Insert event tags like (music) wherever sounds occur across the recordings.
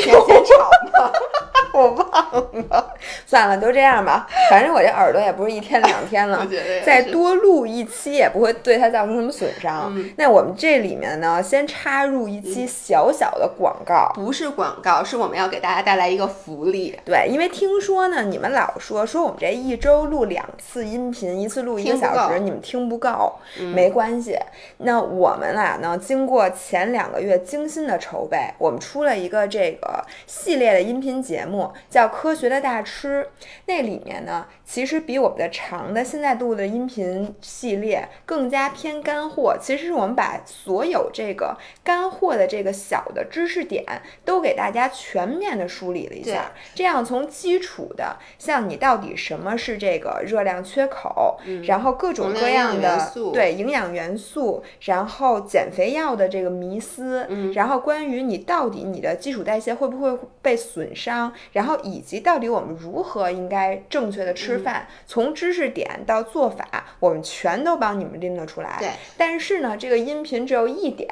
天先吵吗？我忘了，算了，都这样吧。反正我这耳朵也不是一天两天了，再多录一期也不会对它造成什么损伤。那我们这里面呢，先插入一期小小的广告，不是广告，是我们要给大家带来一个福利。对，因为听说呢，你们老说说我们这一周录两次音频，一次录一个小时，你们听不够，没关系。那我们俩呢，经过前两个月精心的筹备，我们出了一个这个系列的音频节目。叫科学的大吃，那里面呢，其实比我们的长的现在录的音频系列更加偏干货。其实是我们把所有这个干货的这个小的知识点都给大家全面的梳理了一下。这样从基础的，像你到底什么是这个热量缺口，然后各种各样的对营养元素，然后减肥药的这个迷思，然后关于你到底你的基础代谢会不会被损伤。然后以及到底我们如何应该正确的吃饭，从知识点到做法，我们全都帮你们拎了出来。对，但是呢，这个音频只有一点，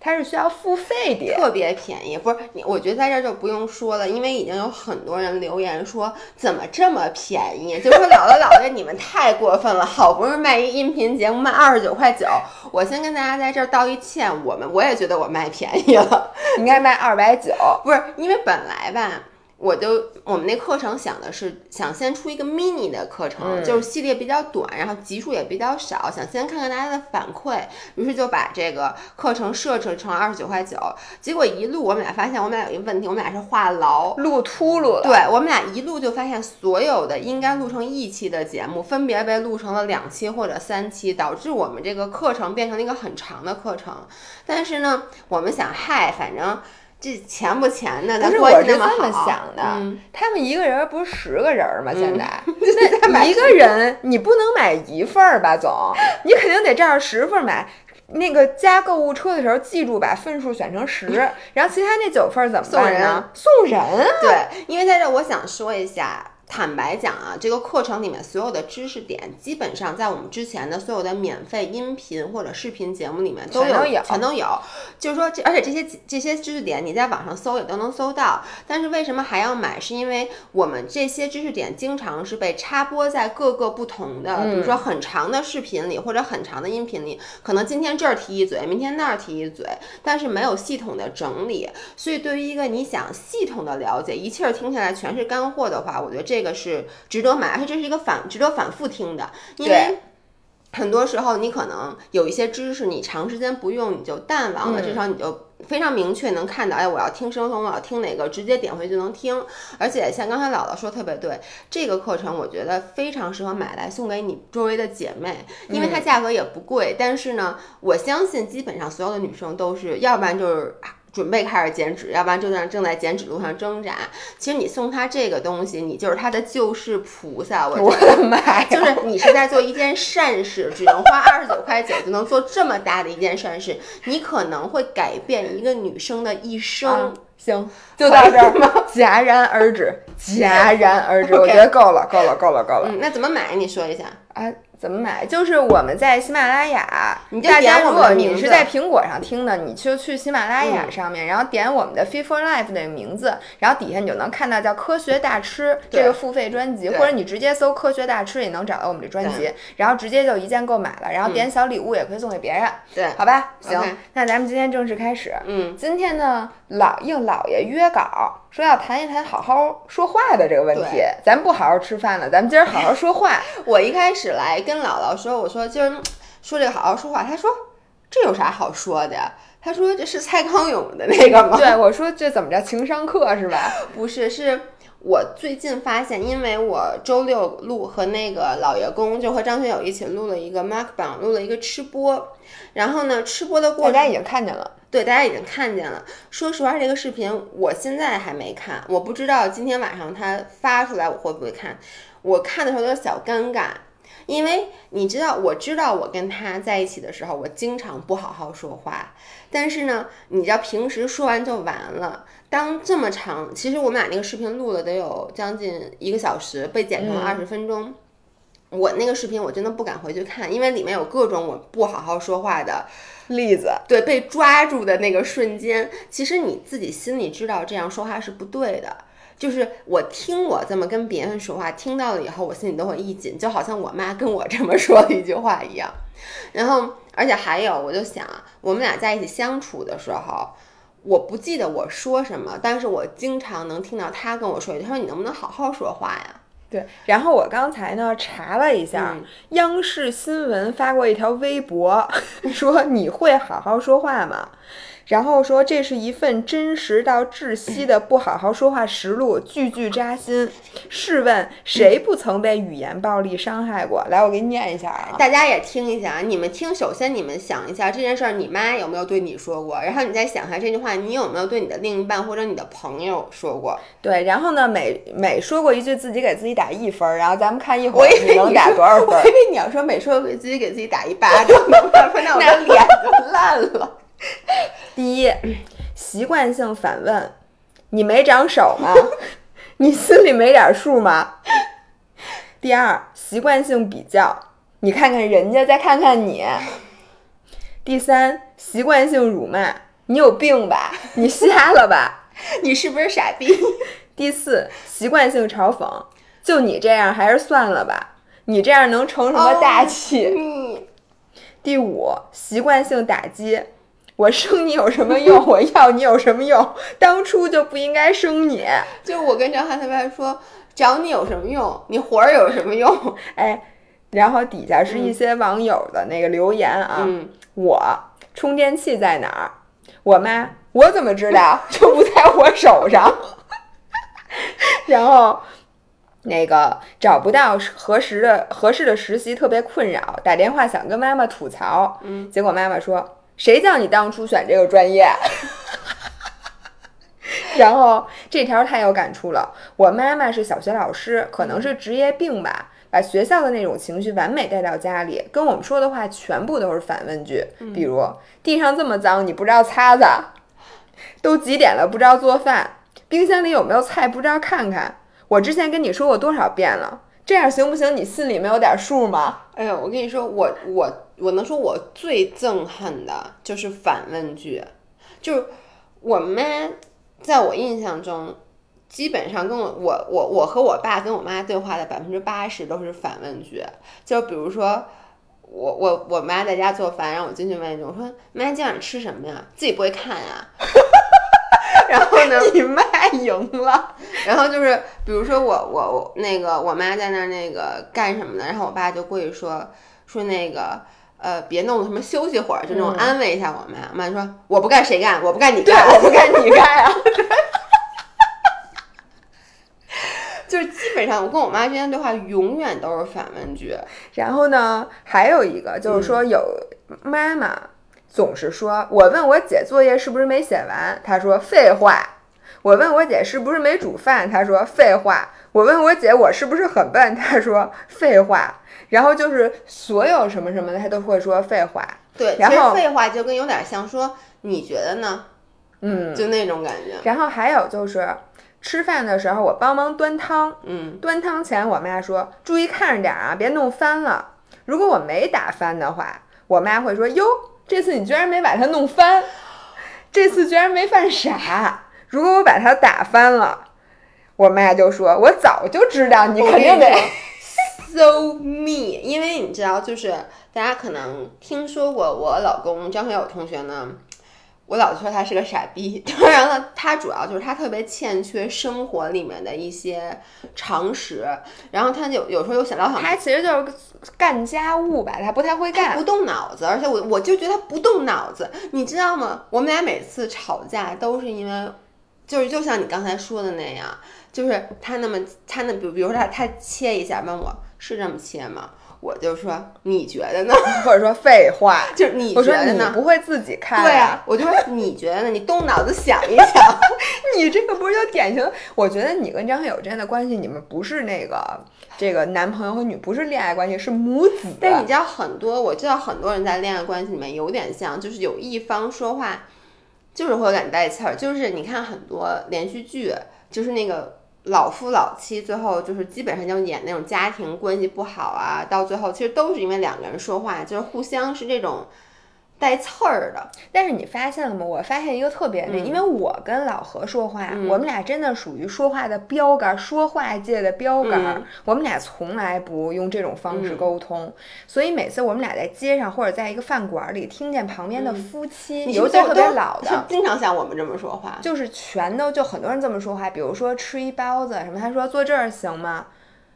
它是需要付费的，特别便宜。不是你，我觉得在这就不用说了，因为已经有很多人留言说怎么这么便宜，就说姥姥姥爷你们太过分了，好不容易卖一音频节目卖二十九块九，我先跟大家在这儿道一歉，我们我也觉得我卖便宜了，应该卖二百九，不是因为本来吧。我就我们那课程想的是想先出一个 mini 的课程，就是系列比较短，然后集数也比较少，想先看看大家的反馈，于是就把这个课程设置成二十九块九。结果一录，我们俩发现我们俩有一个问题，我们俩是话痨，录秃噜了。对我们俩一录就发现所有的应该录成一期的节目，分别被录成了两期或者三期，导致我们这个课程变成了一个很长的课程。但是呢，我们想，嗨，反正。这钱不钱的，但是我是这么想的，他们一个人不是十个人吗？现在 (laughs) 那一个人你不能买一份儿吧，总，你肯定得照着十份买。那个加购物车的时候，记住把份数选成十，(laughs) 然后其他那九份怎么办呢？送人啊！对，因为在这我想说一下。坦白讲啊，这个课程里面所有的知识点，基本上在我们之前的所有的免费音频或者视频节目里面都有，全都有。就是说，这而且这些这些知识点你在网上搜也都能搜到。但是为什么还要买？是因为我们这些知识点经常是被插播在各个不同的，比如说很长的视频里或者很长的音频里，可能今天这儿提一嘴，明天那儿提一嘴，但是没有系统的整理。所以对于一个你想系统的了解，一气儿听下来全是干货的话，我觉得这。这个是值得买，而且这是一个反值得反复听的，因为很多时候你可能有一些知识，你长时间不用你就淡忘了，至少你就非常明确能看到，哎，我要听生酮，我要听哪个，直接点回去就能听。而且像刚才姥姥说特别对，这个课程我觉得非常适合买来送给你周围的姐妹，因为它价格也不贵。但是呢，我相信基本上所有的女生都是，要不然就是。准备开始减脂，要不然就在正在减脂路上挣扎。其实你送他这个东西，你就是他的救世菩萨。我的妈呀！就是你是在做一件善事，只能花二十九块九就能做这么大的一件善事，你可能会改变一个女生的一生。行，就到这儿 (laughs) 吗？戛然而止，(laughs) 戛然而止。我觉得够了，够了，够了，够了。嗯，那怎么买？你说一下。啊。怎么买？就是我们在喜马拉雅，大家如果你是在苹果上听的，你就去喜马拉雅上面，然后点我们的 Fit for Life 的名字，然后底下你就能看到叫科学大吃这个付费专辑，或者你直接搜科学大吃也能找到我们这专辑，然后直接就一键购买了，然后点小礼物也可以送给别人，对，好吧？行，那咱们今天正式开始。嗯，今天呢，老应老爷约稿。说要谈一谈好好说话的这个问题，咱不好好吃饭了，咱们今儿好好说话。(laughs) 我一开始来跟姥姥说，我说今儿说这个好好说话，他说这有啥好说的呀？他说这是蔡康永的那个吗？(laughs) 对，我说这怎么着情商课是吧？(laughs) 不是，是我最近发现，因为我周六录和那个老爷公就和张学友一起录了一个 Mark 榜，录了一个吃播，然后呢，吃播的过程大家已经看见了。对，大家已经看见了。说实话，这个视频我现在还没看，我不知道今天晚上他发出来我会不会看。我看的时候有点小尴尬，因为你知道，我知道我跟他在一起的时候，我经常不好好说话。但是呢，你知道平时说完就完了。当这么长，其实我们俩那个视频录了得有将近一个小时，被剪成了二十分钟。我那个视频我真的不敢回去看，因为里面有各种我不好好说话的例子。对，被抓住的那个瞬间，其实你自己心里知道这样说话是不对的。就是我听我这么跟别人说话，听到了以后，我心里都会一紧，就好像我妈跟我这么说的一句话一样。然后，而且还有，我就想，我们俩在一起相处的时候，我不记得我说什么，但是我经常能听到他跟我说一句，他说：“你能不能好好说话呀？”对。然后我刚才呢查了一下，央视新闻发过一条微博，(laughs) 说：“你会好好说话吗？”然后说这是一份真实到窒息的不好好说话实录，句句扎心。试问谁不曾被语言暴力伤害过？来，我给你念一下啊，大家也听一下啊。你们听，首先你们想一下这件事儿，你妈有没有对你说过？然后你再想一下这句话，你有没有对你的另一半或者你的朋友说过？对，然后呢，每每说过一句，自己给自己打一分儿，然后咱们看一会儿你能打多少分。我以为你要说每说给自己给自己打一巴掌，(laughs) 那 (laughs) 我的脸就烂了。(laughs) 第一，习惯性反问：“你没长手吗？你心里没点数吗？”第二，习惯性比较：“你看看人家，再看看你。”第三，习惯性辱骂：“你有病吧？你瞎了吧？你是不是傻逼？”第四，习惯性嘲讽：“就你这样，还是算了吧？你这样能成什么大器？”第五，习惯性打击。我生你有什么用？我要你有什么用？当初就不应该生你。就我跟张翰他爸说，找你有什么用？你活儿有什么用？(laughs) 哎，然后底下是一些网友的那个留言啊。我充电器在哪儿？我妈，我怎么知道？(laughs) 就不在我手上。(laughs) 然后那个找不到合适的合适的实习，特别困扰，打电话想跟妈妈吐槽。嗯，结果妈妈说。谁叫你当初选这个专业？(laughs) 然后这条太有感触了。我妈妈是小学老师，可能是职业病吧，把学校的那种情绪完美带到家里，跟我们说的话全部都是反问句。比如地上这么脏，你不知道擦擦？都几点了，不知道做饭？冰箱里有没有菜，不知道看看？我之前跟你说过多少遍了？这样行不行？你心里没有点数吗？哎呦，我跟你说，我我我能说，我最憎恨的就是反问句，就是我妈在我印象中，基本上跟我我我我和我爸跟我妈对话的百分之八十都是反问句，就比如说我我我妈在家做饭，让我进去问一句，我说妈今晚吃什么呀？自己不会看呀。(laughs) 然后呢？你妈赢了。(laughs) 然后就是，比如说我我我那个我妈在那那个干什么呢？然后我爸就过去说说那个呃，别弄，什么休息会儿，就那种安慰一下我妈。我妈说我不干谁干？我不干你干，我不干你干啊。(laughs) 就是基本上我跟我妈之间对话永远都是反问句。(laughs) 然后呢，还有一个就是说有妈妈。总是说，我问我姐作业是不是没写完，她说废话。我问我姐是不是没煮饭，她说废话。我问我姐我是不是很笨，她说废话。然后就是所有什么什么的，他都会说废话。对，然后废话就跟有点像说你觉得呢？嗯，就那种感觉。然后还有就是吃饭的时候，我帮忙端汤，嗯，端汤前我妈说注意看着点啊，别弄翻了。如果我没打翻的话，我妈会说哟。这次你居然没把它弄翻，这次居然没犯傻。如果我把它打翻了，我妈就说：“我早就知道你肯定得 so me。”因为你知道，就是大家可能听说过我老公张学友同学呢。我老说他是个傻逼，当然了，他主要就是他特别欠缺生活里面的一些常识，然后他有有时候又想到想，他其实就是干家务吧，他不太会干，不动脑子，而且我我就觉得他不动脑子，你知道吗？我们俩每次吵架都是因为，就是就像你刚才说的那样，就是他那么他那比比如说他他切一下问我是这么切吗？我就说你觉得呢？(laughs) 或者说废话，(laughs) 就是你觉得呢？不会自己看？对啊，我就说 (laughs) 你觉得呢？你动脑子想一想，你这个不是就典型？我觉得你跟张学友之间的关系，你们不是那个这个男朋友和女，不是恋爱关系，是母子。但你知道很多，我知道很多人在恋爱关系里面有点像，就是有一方说话就是会有点带刺儿。就是你看很多连续剧，就是那个老夫老妻最后就是基本上就演那种家庭关系不好啊，到最后其实都是因为两个人说话就是互相是这种。带刺儿的，但是你发现了吗？我发现一个特别嗯因为我跟老何说话，我们俩真的属于说话的标杆，说话界的标杆。嗯我们俩从来不用这种方式沟通，所以每次我们俩在街上或者在一个饭馆里听见旁边的夫妻，你尤其是特别老的。经常像我们这么说话，就是全都就很多人这么说话，比如说吃一包子什么，他说坐这儿行吗？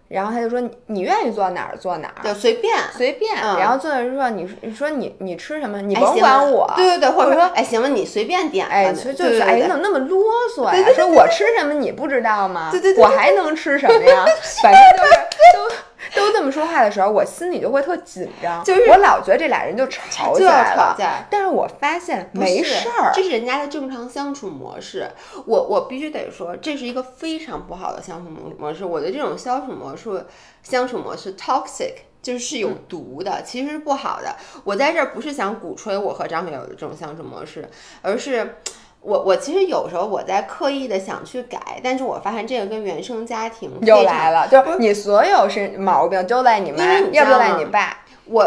然后他就说你你愿意坐哪儿坐哪儿，就随便。随便。嗯然后坐那儿说你你说你你吃什么，你哎甭管我。对对对，或者说哎，行了，你随便点吧。哎，就就是哎，你怎么那么啰嗦呀？说我吃什么你不知道吗？对对对我还能吃什么呀？反正就是都都这么说话的时候，我心里就会特紧张，就是我老觉得这俩人就吵起就要来了。吵架。但是我发现没事儿，这是人家的正常相处模式。我我必须得说，这是一个非常不好的相处模模式。我的这种相处模式，相处模式 toxic。就是是有毒的，其实是不好的。我在这儿不是想鼓吹我和张学友的这种相处模式，而是我我其实有时候我在刻意的想去改，但是我发现这个跟原生家庭又来了，就是你所有是毛病都赖你妈要不就赖你爸。我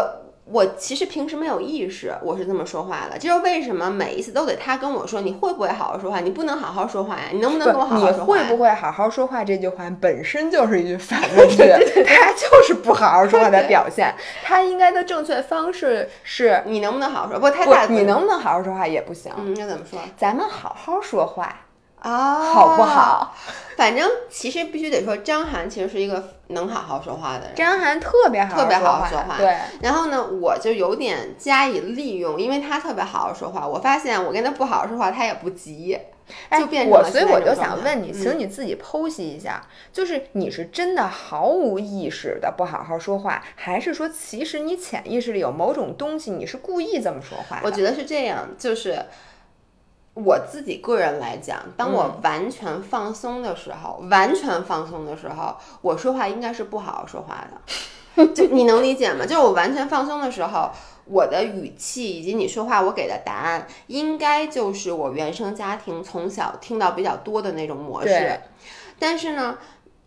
我其实平时没有意识，我是这么说话的。这就是为什么每一次都得他跟我说，你会不会好好说话？你不能好好说话呀？你能不能跟我好好说话你？会不会好好说话？这句话本身就是一句反 (laughs) 问句，他就是不好好说话的表现。他应该的正确方式是，你能不能好好说？不，他不大，你能不能好好说话也不行。嗯，那怎么说咱们好好说话，啊？好不？好？反正其实必须得说，张涵其实是一个能好好说话的人。张涵特别好特别好好好说话对，然后呢，我就有点加以利用，因为他特别好好说话。我发现我跟他不好好说话，他也不急，哎就变成我，所以我就想问你，请你自己剖析一下，就是你是真的毫无意识的不好好说话，还是说其实你潜意识里有某种东西，你是故意这么说话？我觉得是这样，就是我自己个人来讲，当我完全放松的时候，完全放松的时候，我说话应该是不好好说话的。就你能理解吗？就是我完全放松的时候，我的语气以及你说话我给的答案，应该就是我原生家庭从小听到比较多的那种模式对。但是呢，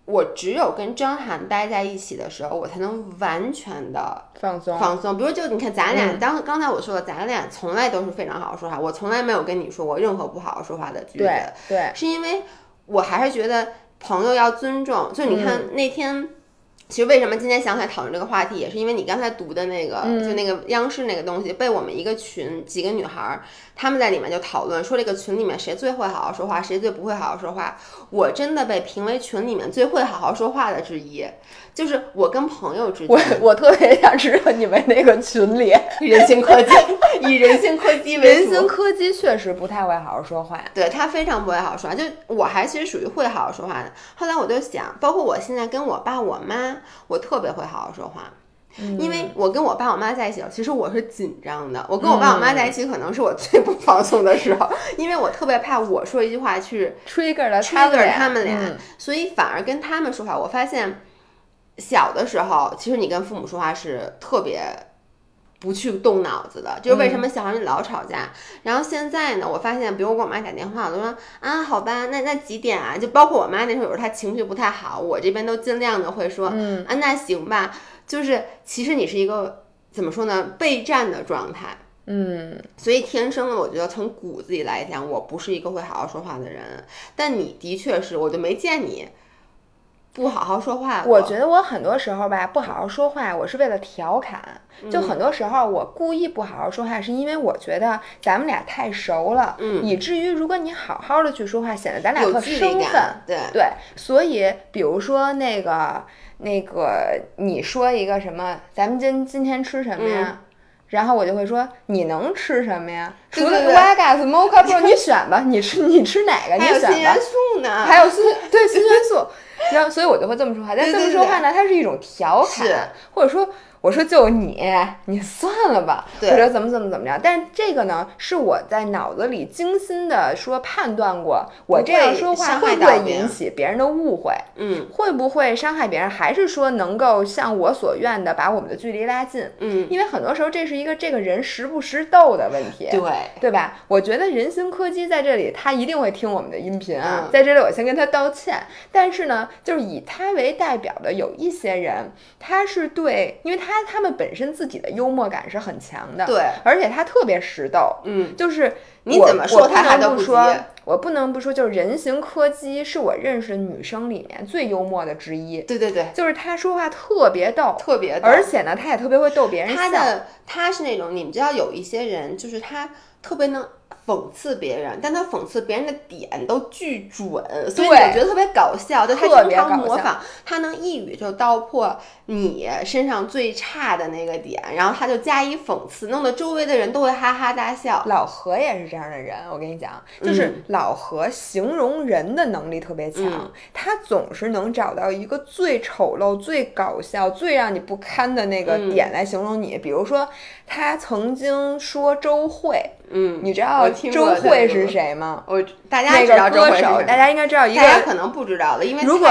我只有跟张涵待在一起的时候，我才能完全的放松，放松。比如就你看咱俩，当刚才我说的，咱俩从来都是非常好好说话，我从来没有跟你说过任何不好好说话的句子，对对，是因为我还是觉得朋友要尊重。就你看那天。其实为什么今天想起来讨论这个话题，也是因为你刚才读的那个，就那个央视那个东西，被我们一个群几个女孩儿，她们在里面就讨论说这个群里面谁最会好好说话，谁最不会好好说话。我真的被评为群里面最会好好说话的之一，就是我跟朋友之间，我我特别想知道你们那个群里，(laughs) 人性科技，(laughs) 以人性科技为主。人形科技确实不太会好好说话。对他非常不会好好说话，就我还其实属于会好好说话的。后来我就想，包括我现在跟我爸我妈，我特别会好好说话。因为我跟我爸我妈在一起，其实我是紧张的。我跟我爸我妈在一起，可能是我最不放松的时候，因为我特别怕我说一句话去 trigger 了 trigger 他们俩，嗯。所以反而跟他们说话，我发现小的时候，其实你跟父母说话是特别不去动脑子的，就是为什么小孩你老吵架。然后现在呢，我发现，比如我给我妈打电话，我都说啊，好吧，那那几点啊？就包括我妈那时候有时候她情绪不太好，我这边都尽量的会说，嗯啊，那行吧。就是其实你是一个怎么说呢，备战的状态。嗯，所以天生的，我觉得从骨子里来讲，我不是一个会好好说话的人。但你的确是，我就没见你不好好说话。我觉得我很多时候吧，不好好说话，我是为了调侃。就很多时候我故意不好好说话，是因为我觉得咱们俩太熟了，嗯以至于如果你好好的去说话，显得咱俩特生分。对，对，所以比如说那个那个，你说一个什么，咱们今今天吃什么呀？然后我就会说，你能吃什么呀？除了对对对 Wagas Mocha (laughs) Pro，你选吧，你吃你吃哪个？你还有选吧新元。素呢，还有新对新元素，然后所以我就会这么说话。但这么说话呢，它是一种调侃，或者说我说就你，你算了吧，或者怎么怎么怎么样。但是这个呢，是我在脑子里精心的说判断过，我这样说话会不会引起别人的误会？嗯，会不会伤害别人？还是说能够像我所愿的把我们的距离拉近？嗯，因为很多时候这是一个这个人识不识逗的问题，对对吧？我觉得人形柯基在这里，他一定会听我们的音频啊，嗯在这里我先跟他道歉。但是呢，就是以他为代表的有一些人，他是对，因为他他他们本身自己的幽默感是很强的，对，而且他特别识逗，嗯，就是你怎么说他还都不不说，我不能不说，就是人形柯基是我认识的女生里面最幽默的之一，对对对，就是他说话特别逗，特别逗而且呢，他也特别会逗别人笑。他的他是那种，你们知道有一些人，就是他特别能讽刺别人，但他讽刺别人的点都巨准，所以我觉得特别搞笑。就他经常模仿，他能一语就道破你身上最差的那个点，然后他就加以讽刺，弄得周围的人都会哈哈大笑。老何也是这样的人，我跟你讲，就是嗯老何形容人的能力特别强，嗯他总是能找到一个最丑陋、最搞笑、最让你不堪的那个嗯点来形容你。比如说，他曾经说周慧，嗯，你知道我听周过慧是谁吗？我大家那知道歌手，周慧是谁大家应该知道一个。大家可能不知道的，因为如果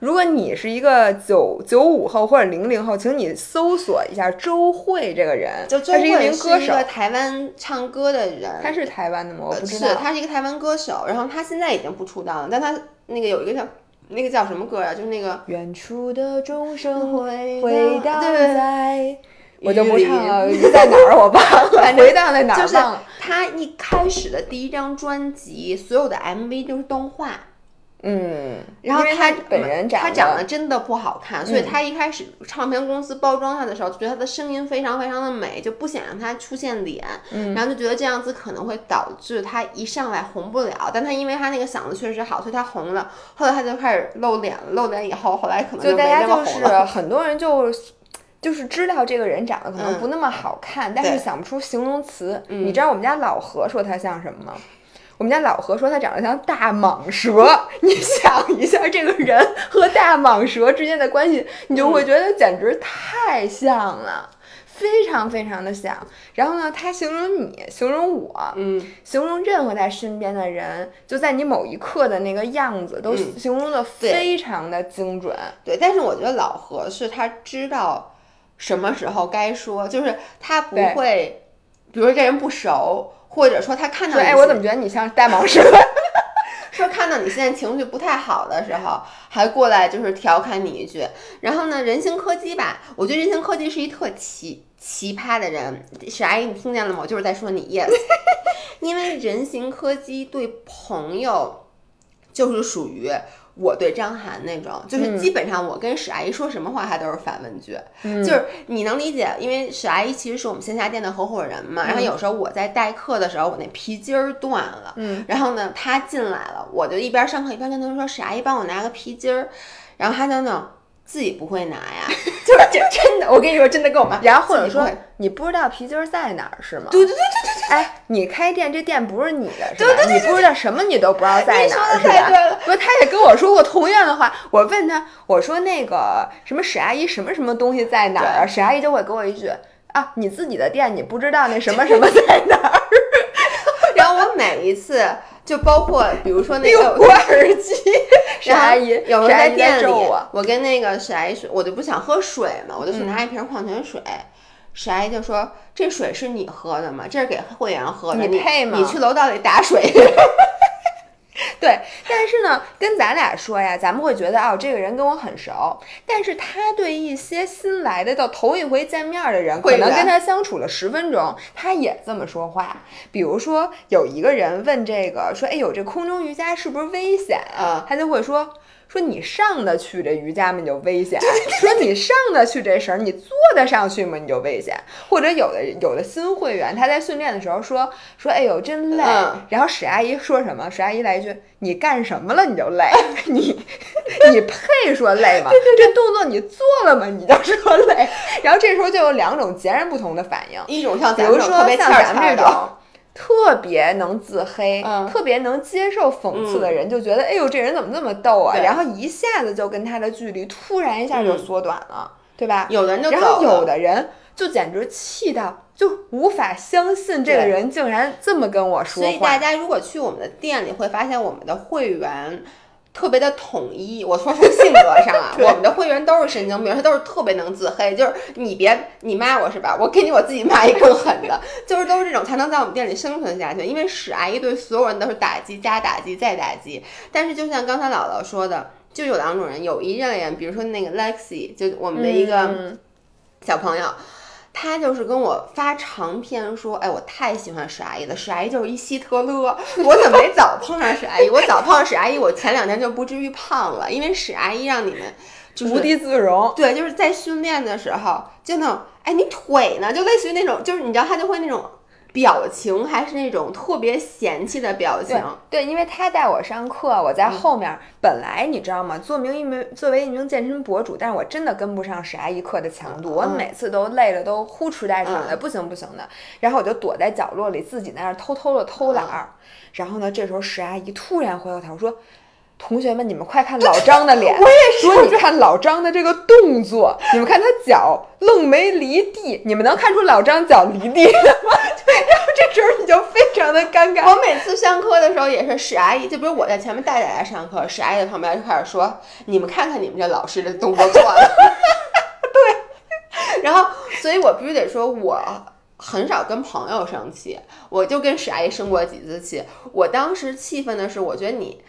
如果你是一个九九五后或者零零后，请你搜索一下周慧这个人，就周他是一慧名歌手台湾唱歌的人，他是台湾的吗？我不知是道。他是一个台湾歌手，然后他现在已经不出道了，但他那个有一个叫那个叫什么歌啊？就是那个远处的钟声回回荡在，我就不雨里唱了，在哪儿我忘了，(laughs) 回荡在哪就是儿忘了。他一开始的第一张专辑，所有的 MV 都是动画，嗯，然后他本人长他长得真的不好看，所以嗯他一开始唱片公司包装他的时候，就觉得他的声音非常非常的美，就不想让他出现脸，嗯然后就觉得这样子可能会导致他一上来红不了。但他因为他那个嗓子确实好，所以他红了。后来他就开始露脸了，露脸以后，后来可能就大家就是。(laughs) 很多人就。就是知道这个人长得可能嗯不那么好看，但是想不出形容词。嗯你知道我们家老何说他像什么吗？我们家老何说他长得像大蟒蛇。(laughs) 你想一下，这个人和大蟒蛇之间的关系，你就会觉得简直太像了，非常非常的像。然后呢，他形容你，形容我，嗯，形容任何在身边的人，就在你某一刻的那个样子，都嗯形容的非常的精准。对。但是我觉得老何是他知道什么时候该说，就是他不会，比如说这人不熟，或者说他看到哎，我怎么觉得你像大蟒蛇？(laughs) 说看到你现在情绪不太好的时候，还过来就是调侃你一句。然后呢，人形柯基吧，我觉得人形柯基是一特奇奇葩的人。史阿姨，你听见了吗？我就是在说你 yes，(laughs) 因为人形柯基对朋友就是属于。我对张涵那种，就是基本上我跟史阿姨说什么话，她都是反问句，就是你能理解，因为史阿姨其实是我们线下店的合伙人嘛，然后有时候我在代课的时候，我那皮筋儿断了，嗯，然后呢，她进来了，我就一边上课一边跟她说，史阿姨帮我拿个皮筋儿，然后她就那种自己不会拿呀，(laughs) 就是这真的，我跟你说真的跟我妈，然后或者说你不知道皮筋儿在哪儿是吗？对对对对对对哎，你开店这店不是你的，是吧？你不知道什么你都不知道在你说的哪儿，是吧？太对了不是，他也跟我说过同样的话。我问他，我说那个什么史阿姨什么什么东西在哪儿啊？史阿姨就会给我一句啊，你自己的店你不知道那什么什么在哪儿？每一次就包括比如说那个挂耳机，(laughs) 史然后阿姨有时候在店里，我。我跟那个史阿姨说，我就不想喝水嘛，我就去嗯拿一瓶矿泉水。史阿姨就说：“这水是你喝的吗？这是给会员喝的，你你配吗你去楼道里打水。(laughs) (laughs) 对，但是呢，跟咱俩说呀，咱们会觉得哦，这个人跟我很熟，但是他对一些新来的到头一回见面的人，可能跟他相处了十分钟，他也这么说话。比如说，有一个人问这个说：“哎呦，这空中瑜伽是不是危险啊？”他就会说。说你上得去这瑜伽吗？你就危险。说你上得去这绳儿，你坐得上去吗？你就危险。或者有的有的新会员他在训练的时候说说，哎呦真累。嗯然后史阿姨说什么？史阿姨来一句：“你干什么了？你就累？(laughs) 你你配说累吗？这动作你做了吗？你就说累。”然后这时候就有两种截然不同的反应。一种像比如说咱们这种特别像咱们欠儿欠的，这种特别能自黑、嗯特别能接受讽刺的人，就觉得哎呦这人怎么这么逗啊？然后一下子就跟他的距离突然一下就嗯缩短了。对吧？有的人就然后有的人就简直气到就无法相信这个人竟然这么跟我说话。所以大家如果去我们的店里，会发现我们的会员。特别的统一，我说从性格上啊，(laughs) 我们的会员都是神经病，他都是特别能自黑，就是你别你骂我是吧？我给你我自己骂一更狠的，(laughs) 就是都是这种才能在我们店里生存下去。因为史阿姨对所有人都是打击加打击再打击。但是就像刚才姥姥说的，就有两种人，有一类人，比如说那个 Lexi，就我们的一个小朋友。他就是跟我发长篇说，哎，我太喜欢史阿姨了，史阿姨就是一希特勒，我怎么没早碰上史阿姨？我早碰上史阿姨，我前两天就不至于胖了，因为史阿姨让你们无地自容。对，就是在训练的时候，就那种，哎，你腿呢？就类似于那种，就是你知道，他就会那种。表情还是那种特别嫌弃的表情。对，因为他带我上课，我在后面。本来你知道吗？做名一名，作为一名健身博主，但是我真的跟不上史阿姨课的强度，我每次都累的都呼哧带喘的，不行不行的。然后我就躲在角落里，自己在那儿偷偷的偷懒儿。然后呢，这时候史阿姨突然回过头说。同学们，你们快看老张的脸！我也说，你看老张的这个动作，(laughs) 你们看他脚愣没离地，你们能看出老张脚离地了吗？对，(laughs) 然后这时候你就非常的尴尬。我每次上课的时候也是，史阿姨就比如我在前面带大家上课，史阿姨在旁边就开始说：“你们看看你们这老师的动作错了。(laughs) ”对，然后所以我必须得说，我很少跟朋友生气，我就跟史阿姨生过几次气。我当时气愤的是，我觉得你。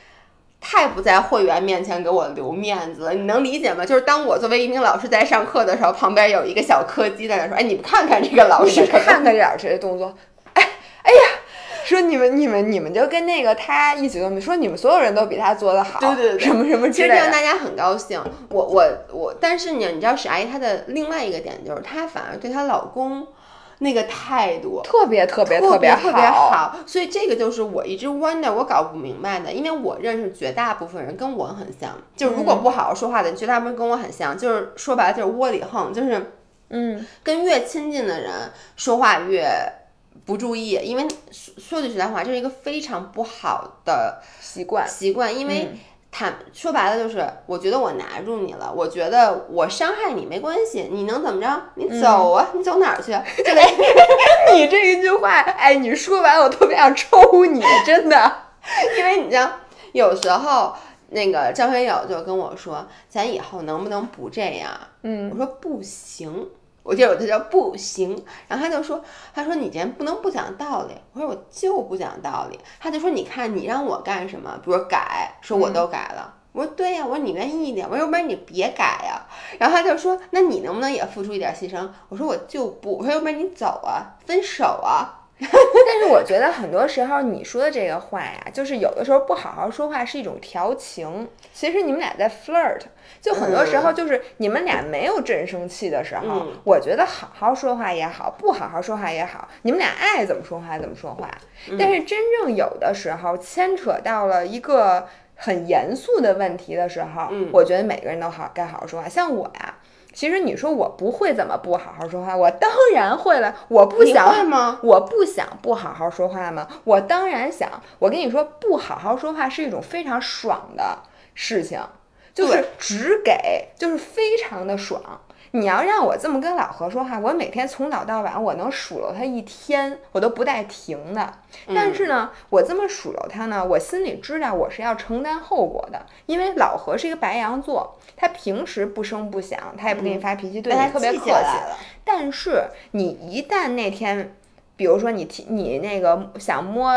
太不在会员面前给我留面子了，你能理解吗？就是当我作为一名老师在上课的时候，旁边有一个小柯基在那说：“哎，你们看看这个老师，看看这老师的动作。”哎，哎呀，说你们、你们、你们就跟那个他一起动，说你们所有人都比他做的好，对对对，什么什么其实让大家很高兴。我我我，但是你你知道史阿姨她的另外一个点就是，她反而对她老公。那个态度。特别特别特别特别好，所以这个就是我一直 wonder 我搞不明白的，因为我认识绝大部分人跟我很像，就如果不好好说话的，绝大部分跟我很像，就是说白了就是窝里横，就是嗯，跟越亲近的人说话越不注意，因为说句实在话，这是一个非常不好的习惯。习惯，因为。坦说白了就是，我觉得我拿住你了，我觉得我伤害你没关系，你能怎么着？你走啊，你走哪儿去？你这一句话，哎，你说完我特别想抽你，真的，因为你知道，有时候那个张学友就跟我说，咱以后能不能不这样？嗯，我说不行。我就有他叫不行，然后他就说，他说你这人不能不讲道理。我说我就不讲道理。他就说，你看你让我干什么？比如改，说我都改了。我说对呀，我说你愿意一点。我说要不然你别改呀。然后他就说，那你能不能也付出一点牺牲？我说我就不。我说要不然你走啊，分手啊。(laughs) 但是我觉得很多时候你说的这个话呀，就是有的时候不好好说话是一种调情。其实你们俩在 flirt，就很多时候就是你们俩没有真生气的时候，我觉得好好说话也好，不好好说话也好，你们俩爱怎么说话怎么说话。但是真正有的时候牵扯到了一个很严肃的问题的时候，我觉得每个人都好该好好说话。像我呀。其实你说我不会怎么不好好说话，我当然会了。我不想吗？我不想不好好说话吗？我当然想。我跟你说，不好好说话是一种非常爽的事情，就是只给，就是非常的爽。你要让我这么跟老何说话，我每天从早到晚，我能数落他一天，我都不带停的。但是呢，我这么数落他呢，我心里知道我是要承担后果的，因为老何是一个白羊座，他平时不声不响，他也不给你发脾气，对你特别客气。但是你一旦那天，比如说你提你那个想摸，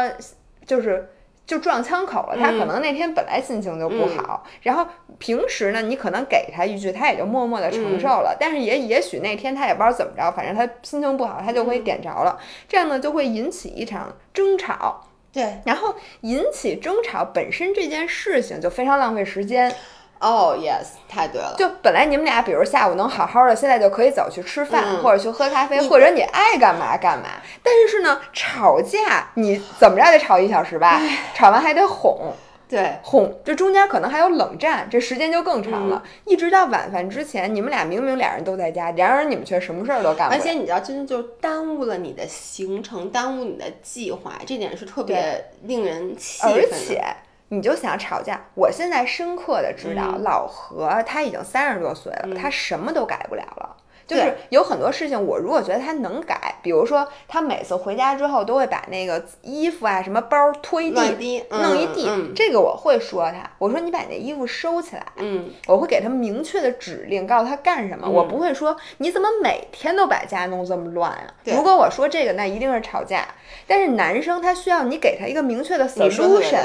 就是。就撞枪口了，他可能那天本来心情就不好，然后平时呢，你可能给他一句，他也就默默的承受了。但是也也许那天他也不知道怎么着，反正他心情不好，他就会点着了，这样呢就会引起一场争吵。对，然后引起争吵本身这件事情就非常浪费时间。哦，yes，太对了。就本来你们俩，比如下午能好好的，现在就可以走去吃饭，或者去喝咖啡，或者你爱干嘛干嘛。但是呢，吵架你怎么着得吵一小时吧？吵完还得哄，对，哄。这中间可能还有冷战，这时间就更长了。一直到晚饭之前，你们俩明明俩人都在家，然而你们却什么事儿都干不了。而且你知道，真的就耽误了你的行程，耽误你的计划，这点是特别令人气愤的。而且。你就想吵架。我现在深刻的知道，老何他已经三十多岁了，他什么都改不了了。就是有很多事情，我如果觉得他能改，比如说他每次回家之后都会把那个衣服啊、什么包拖一地、弄一地，这个我会说他，我说你把那衣服收起来，嗯，我会给他明确的指令，告诉他干什么，我不会说你怎么每天都把家弄这么乱啊。如果我说这个，那一定是吵架。但是男生他需要你给他一个明确的 solution，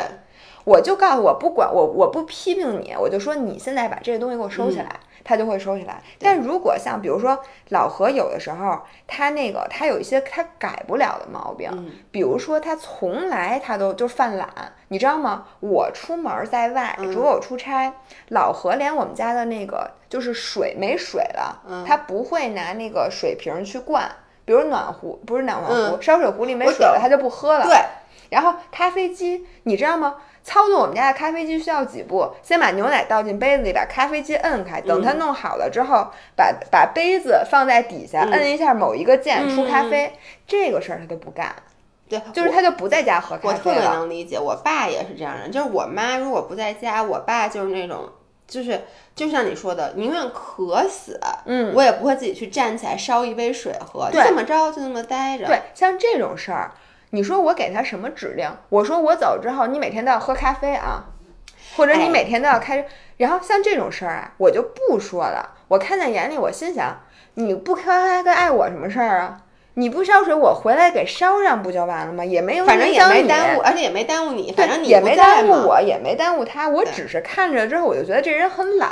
我就告诉我不管我我不批评你，我就说你现在把这个东西给我收起来。他就会收起来，但如果像比如说老何有的时候，他那个他有一些他改不了的毛病，比如说他从来他都就犯懒，你知道吗？我出门在外，如果我出差，老何连我们家的那个就是水没水了，他不会拿那个水瓶去灌，比如暖壶不是暖壶，烧水壶里没水了，他就不喝了。对，然后咖啡机，你知道吗？操作我们家的咖啡机需要几步？先把牛奶倒进杯子里，把咖啡机摁开。等它弄好了之后，把把杯子放在底下，摁一下某一个键出咖啡。这个事儿他都不干。对，就是他就不在家喝咖啡我特别能理解，我爸也是这样人。就是我妈如果不在家，我爸就是那种，就是就像你说的，宁愿渴死，嗯，我也不会自己去站起来烧一杯水喝。就这么着，就那么待着。对，像这种事儿。你说我给他什么指令？我说我走之后，你每天都要喝咖啡啊，或者你每天都要开。然后像这种事儿啊，我就不说了。我看在眼里，我心想，你不喝咖啡碍我什么事儿啊？你不烧水，我回来给烧上不就完了吗？也没有反正也没耽误，而且也没耽误你。反正也没耽误我，也没耽误他。我只是看着之后，我就觉得这人很懒。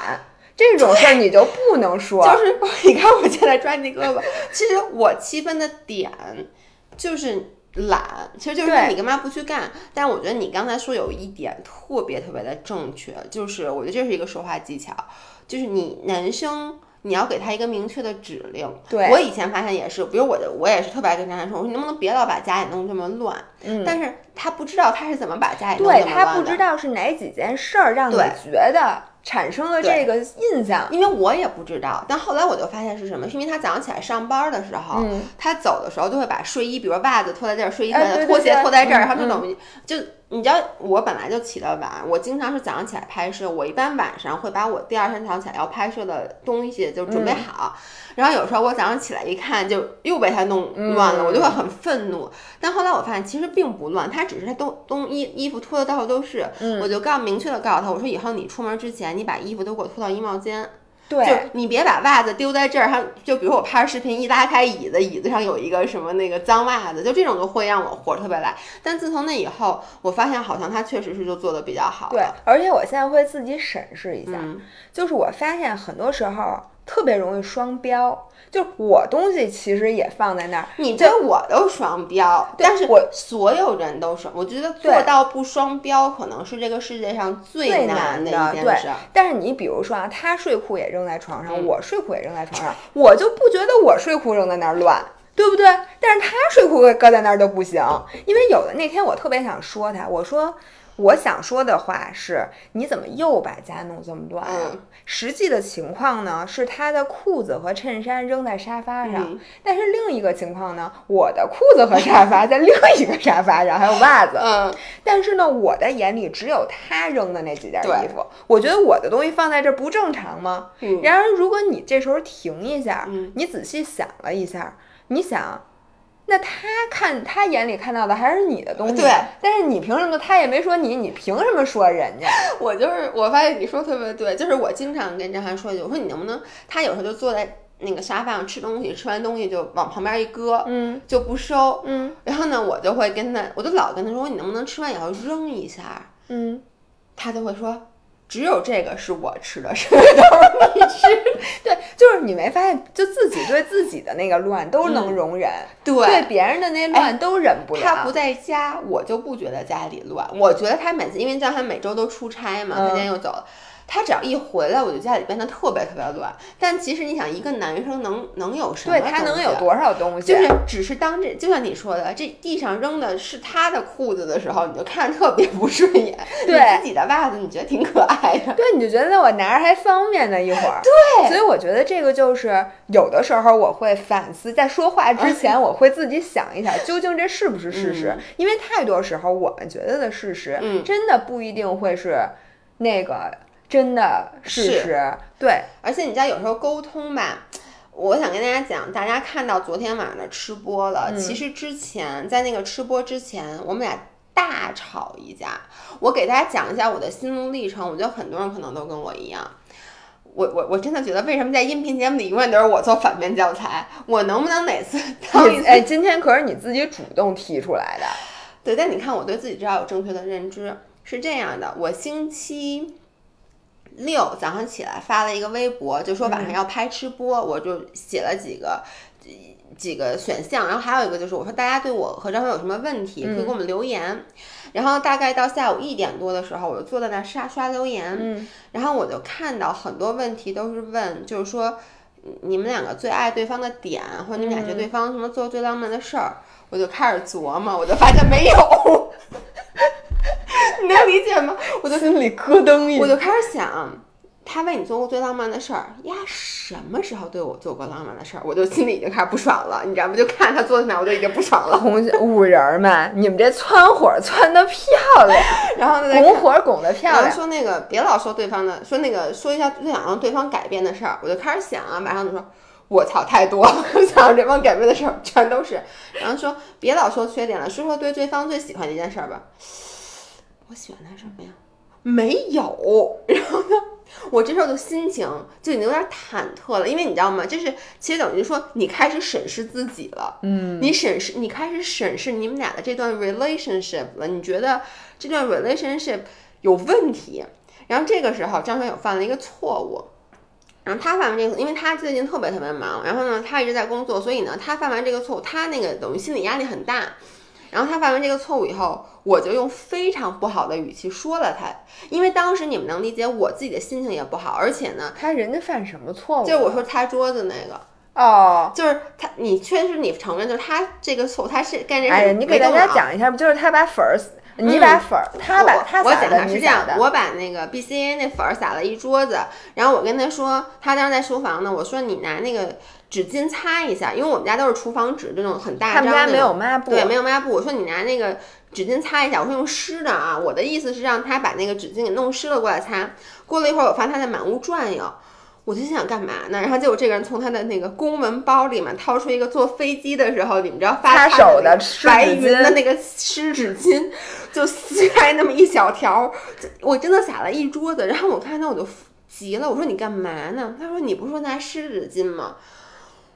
这种事儿你就不能说。就是 (laughs) 你看我现在抓你胳膊，其实我气愤的点就是。懒，其实就是你干嘛不去干？但我觉得你刚才说有一点特别特别的正确，就是我觉得这是一个说话技巧，就是你男生你要给他一个明确的指令。对，我以前发现也是，比如我的我也是特别爱跟男生说，我说你能不能别老把家里弄这么乱？嗯，但是他不知道他是怎么把家里弄对他不知道是哪几件事儿让你觉得。产生了这个印象，因为我也不知道，但后来我就发现是什么，是因为他早上起来上班的时候，他走的时候就会把睡衣，比如袜子脱在这儿，睡衣脱拖鞋脱在这儿，然后就等于就。你知道我本来就起得晚，我经常是早上起来拍摄。我一般晚上会把我第二天早上起来要拍摄的东西就准备好，然后有时候我早上起来一看，就又被他弄乱了，我就会很愤怒。但后来我发现其实并不乱，他只是他东东衣衣服脱的到处都是。我就告明确的告诉他，我说以后你出门之前，你把衣服都给我脱到衣帽间。就你别把袜子丢在这儿，它就比如我拍视频一拉开椅子，椅子上有一个什么那个脏袜子，就这种就会让我火特别来。但自从那以后，我发现好像它确实是就做的比较好。对，而且我现在会自己审视一下，就是我发现很多时候特别容易双标。就我东西其实也放在那儿，你对我都双标，但是我所有人都双，我觉得做到不双标可能是这个世界上最难的一件事。但是你比如说啊，他睡裤也扔在床上，我睡裤也扔在床上，(laughs) 我就不觉得我睡裤扔在那儿乱，对不对？但是他睡裤搁在那儿都不行，因为有的那天我特别想说他，我说。我想说的话是，你怎么又把家弄这么乱啊？实际的情况呢，是他的裤子和衬衫扔在沙发上，但是另一个情况呢，我的裤子和沙发 (laughs) 在另一个沙发上，还有袜子。嗯，但是呢，我的眼里只有他扔的那几件衣服，我觉得我的东西放在这不正常吗？然而，如果你这时候停一下，你仔细想了一下，你想。那他看他眼里看到的还是你的东西，对。但是你凭什么？他也没说你，你凭什么说人家？(laughs) 我就是我发现你说特别对，就是我经常跟张涵说一句，我说你能不能？他有时候就坐在那个沙发上吃东西，吃完东西就往旁边一搁，嗯，就不收，嗯。然后呢，我就会跟他，我就老跟他说，你能不能吃完以后扔一下？嗯，他就会说。只有这个是我吃的，剩下都是你吃。对，(laughs) 就是你没发现，就自己对自己的那个乱都能容忍，对别人的那乱都忍不了。他不在家，我就不觉得家里乱。我觉得他每次，因为叫他每周都出差嘛，他今天又走了。他只要一回来，我就家里变得特别特别乱。但其实你想，一个男生能能有什么？对他能有多少东西？就是只是当这，就像你说的，这地上扔的是他的裤子的时候，你就看着特别不顺眼。(laughs) 对自己的袜子，你觉得挺可爱的。对，你就觉得我拿着还方便呢，一会儿。对，所以我觉得这个就是有的时候我会反思，在说话之前，(laughs) 我会自己想一想，究竟这是不是事实？因为太多时候我们觉得的事实，真的不一定会是那个。真的事实对，而且你知道有时候沟通吧，我想跟大家讲，大家看到昨天晚上的吃播了，其实之前在那个吃播之前，我们俩大吵一架。我给大家讲一下我的心路历程，我觉得很多人可能都跟我一样。我我我真的觉得，为什么在音频节目里永远都是我做反面教材？我能不能哪次？哎，今天可是你自己主动提出来的。对，但你看我对自己至少有正确的认知，是这样的，我星期。六早上起来发了一个微博，就说晚上要拍吃播，我就写了几个几个选项，然后还有一个就是我说大家对我和张飞有什么问题，可以给我们留言。然后大概到下午一点多的时候，我就坐在那刷刷留言，然后我就看到很多问题都是问，就是说你们两个最爱对方的点，或者你们俩觉得对方什么做最浪漫的事儿，我就开始琢磨，我就发现没有。你 (laughs) 能理解吗？我就心里咯噔一，我就开始想，他为你做过最浪漫的事儿呀？什么时候对我做过浪漫的事儿？我就心里已经开始不爽了，你知道吗？就看他做的那，我就已经不爽了。红五人们，你们这窜火窜的漂亮，(laughs) 然后拱火拱的漂亮。说那个别老说对方的，说那个说一下最想让对方改变的事儿，我就开始想啊，马上就说，我操，太多了，(laughs) 想让对方改变的事儿全都是。然后说别老说缺点了，说说对对方最喜欢的一件事儿吧。我喜欢他什么呀？没有。然后呢，我这时候的心情就已经有点忐忑了，因为你知道吗？就是其实等于说你开始审视自己了。嗯，你审视，你开始审视你们俩的这段 relationship 了。你觉得这段 relationship 有问题？然后这个时候张学友犯了一个错误。然后他犯完这个，因为他最近特别特别忙，然后呢，他一直在工作，所以呢，他犯完这个错误，他那个等于心理压力很大。然后他犯完这个错误以后，我就用非常不好的语气说了他，因为当时你们能理解我自己的心情也不好，而且呢，他人家犯什么错误？就是我说擦桌子那个哦，就是他，你确实你承认，就是他这个错误，他是干这哎呀，你给大家讲一下不？就是他把粉儿，你把粉儿，他把他撒的，是这样的，我把那个 B C A 那粉儿撒了一桌子，然后我跟他说，他当时在书房呢，我说你拿那个。纸巾擦一下，因为我们家都是厨房纸，这种很大张的。他们家没有抹布。对，没有抹布。我说你拿那个纸巾擦一下，我说用湿的啊。我的意思是让他把那个纸巾给弄湿了过来擦。过了一会儿，我发现他在满屋转悠，我就心想干嘛呢？然后结果这个人从他的那个公文包里面掏出一个坐飞机的时候，你们知道发手的白云的那个湿纸巾，就撕开那么一小条，我真的撒了一桌子。然后我看到我就急了，我说你干嘛呢？他说你不是说拿湿纸巾吗？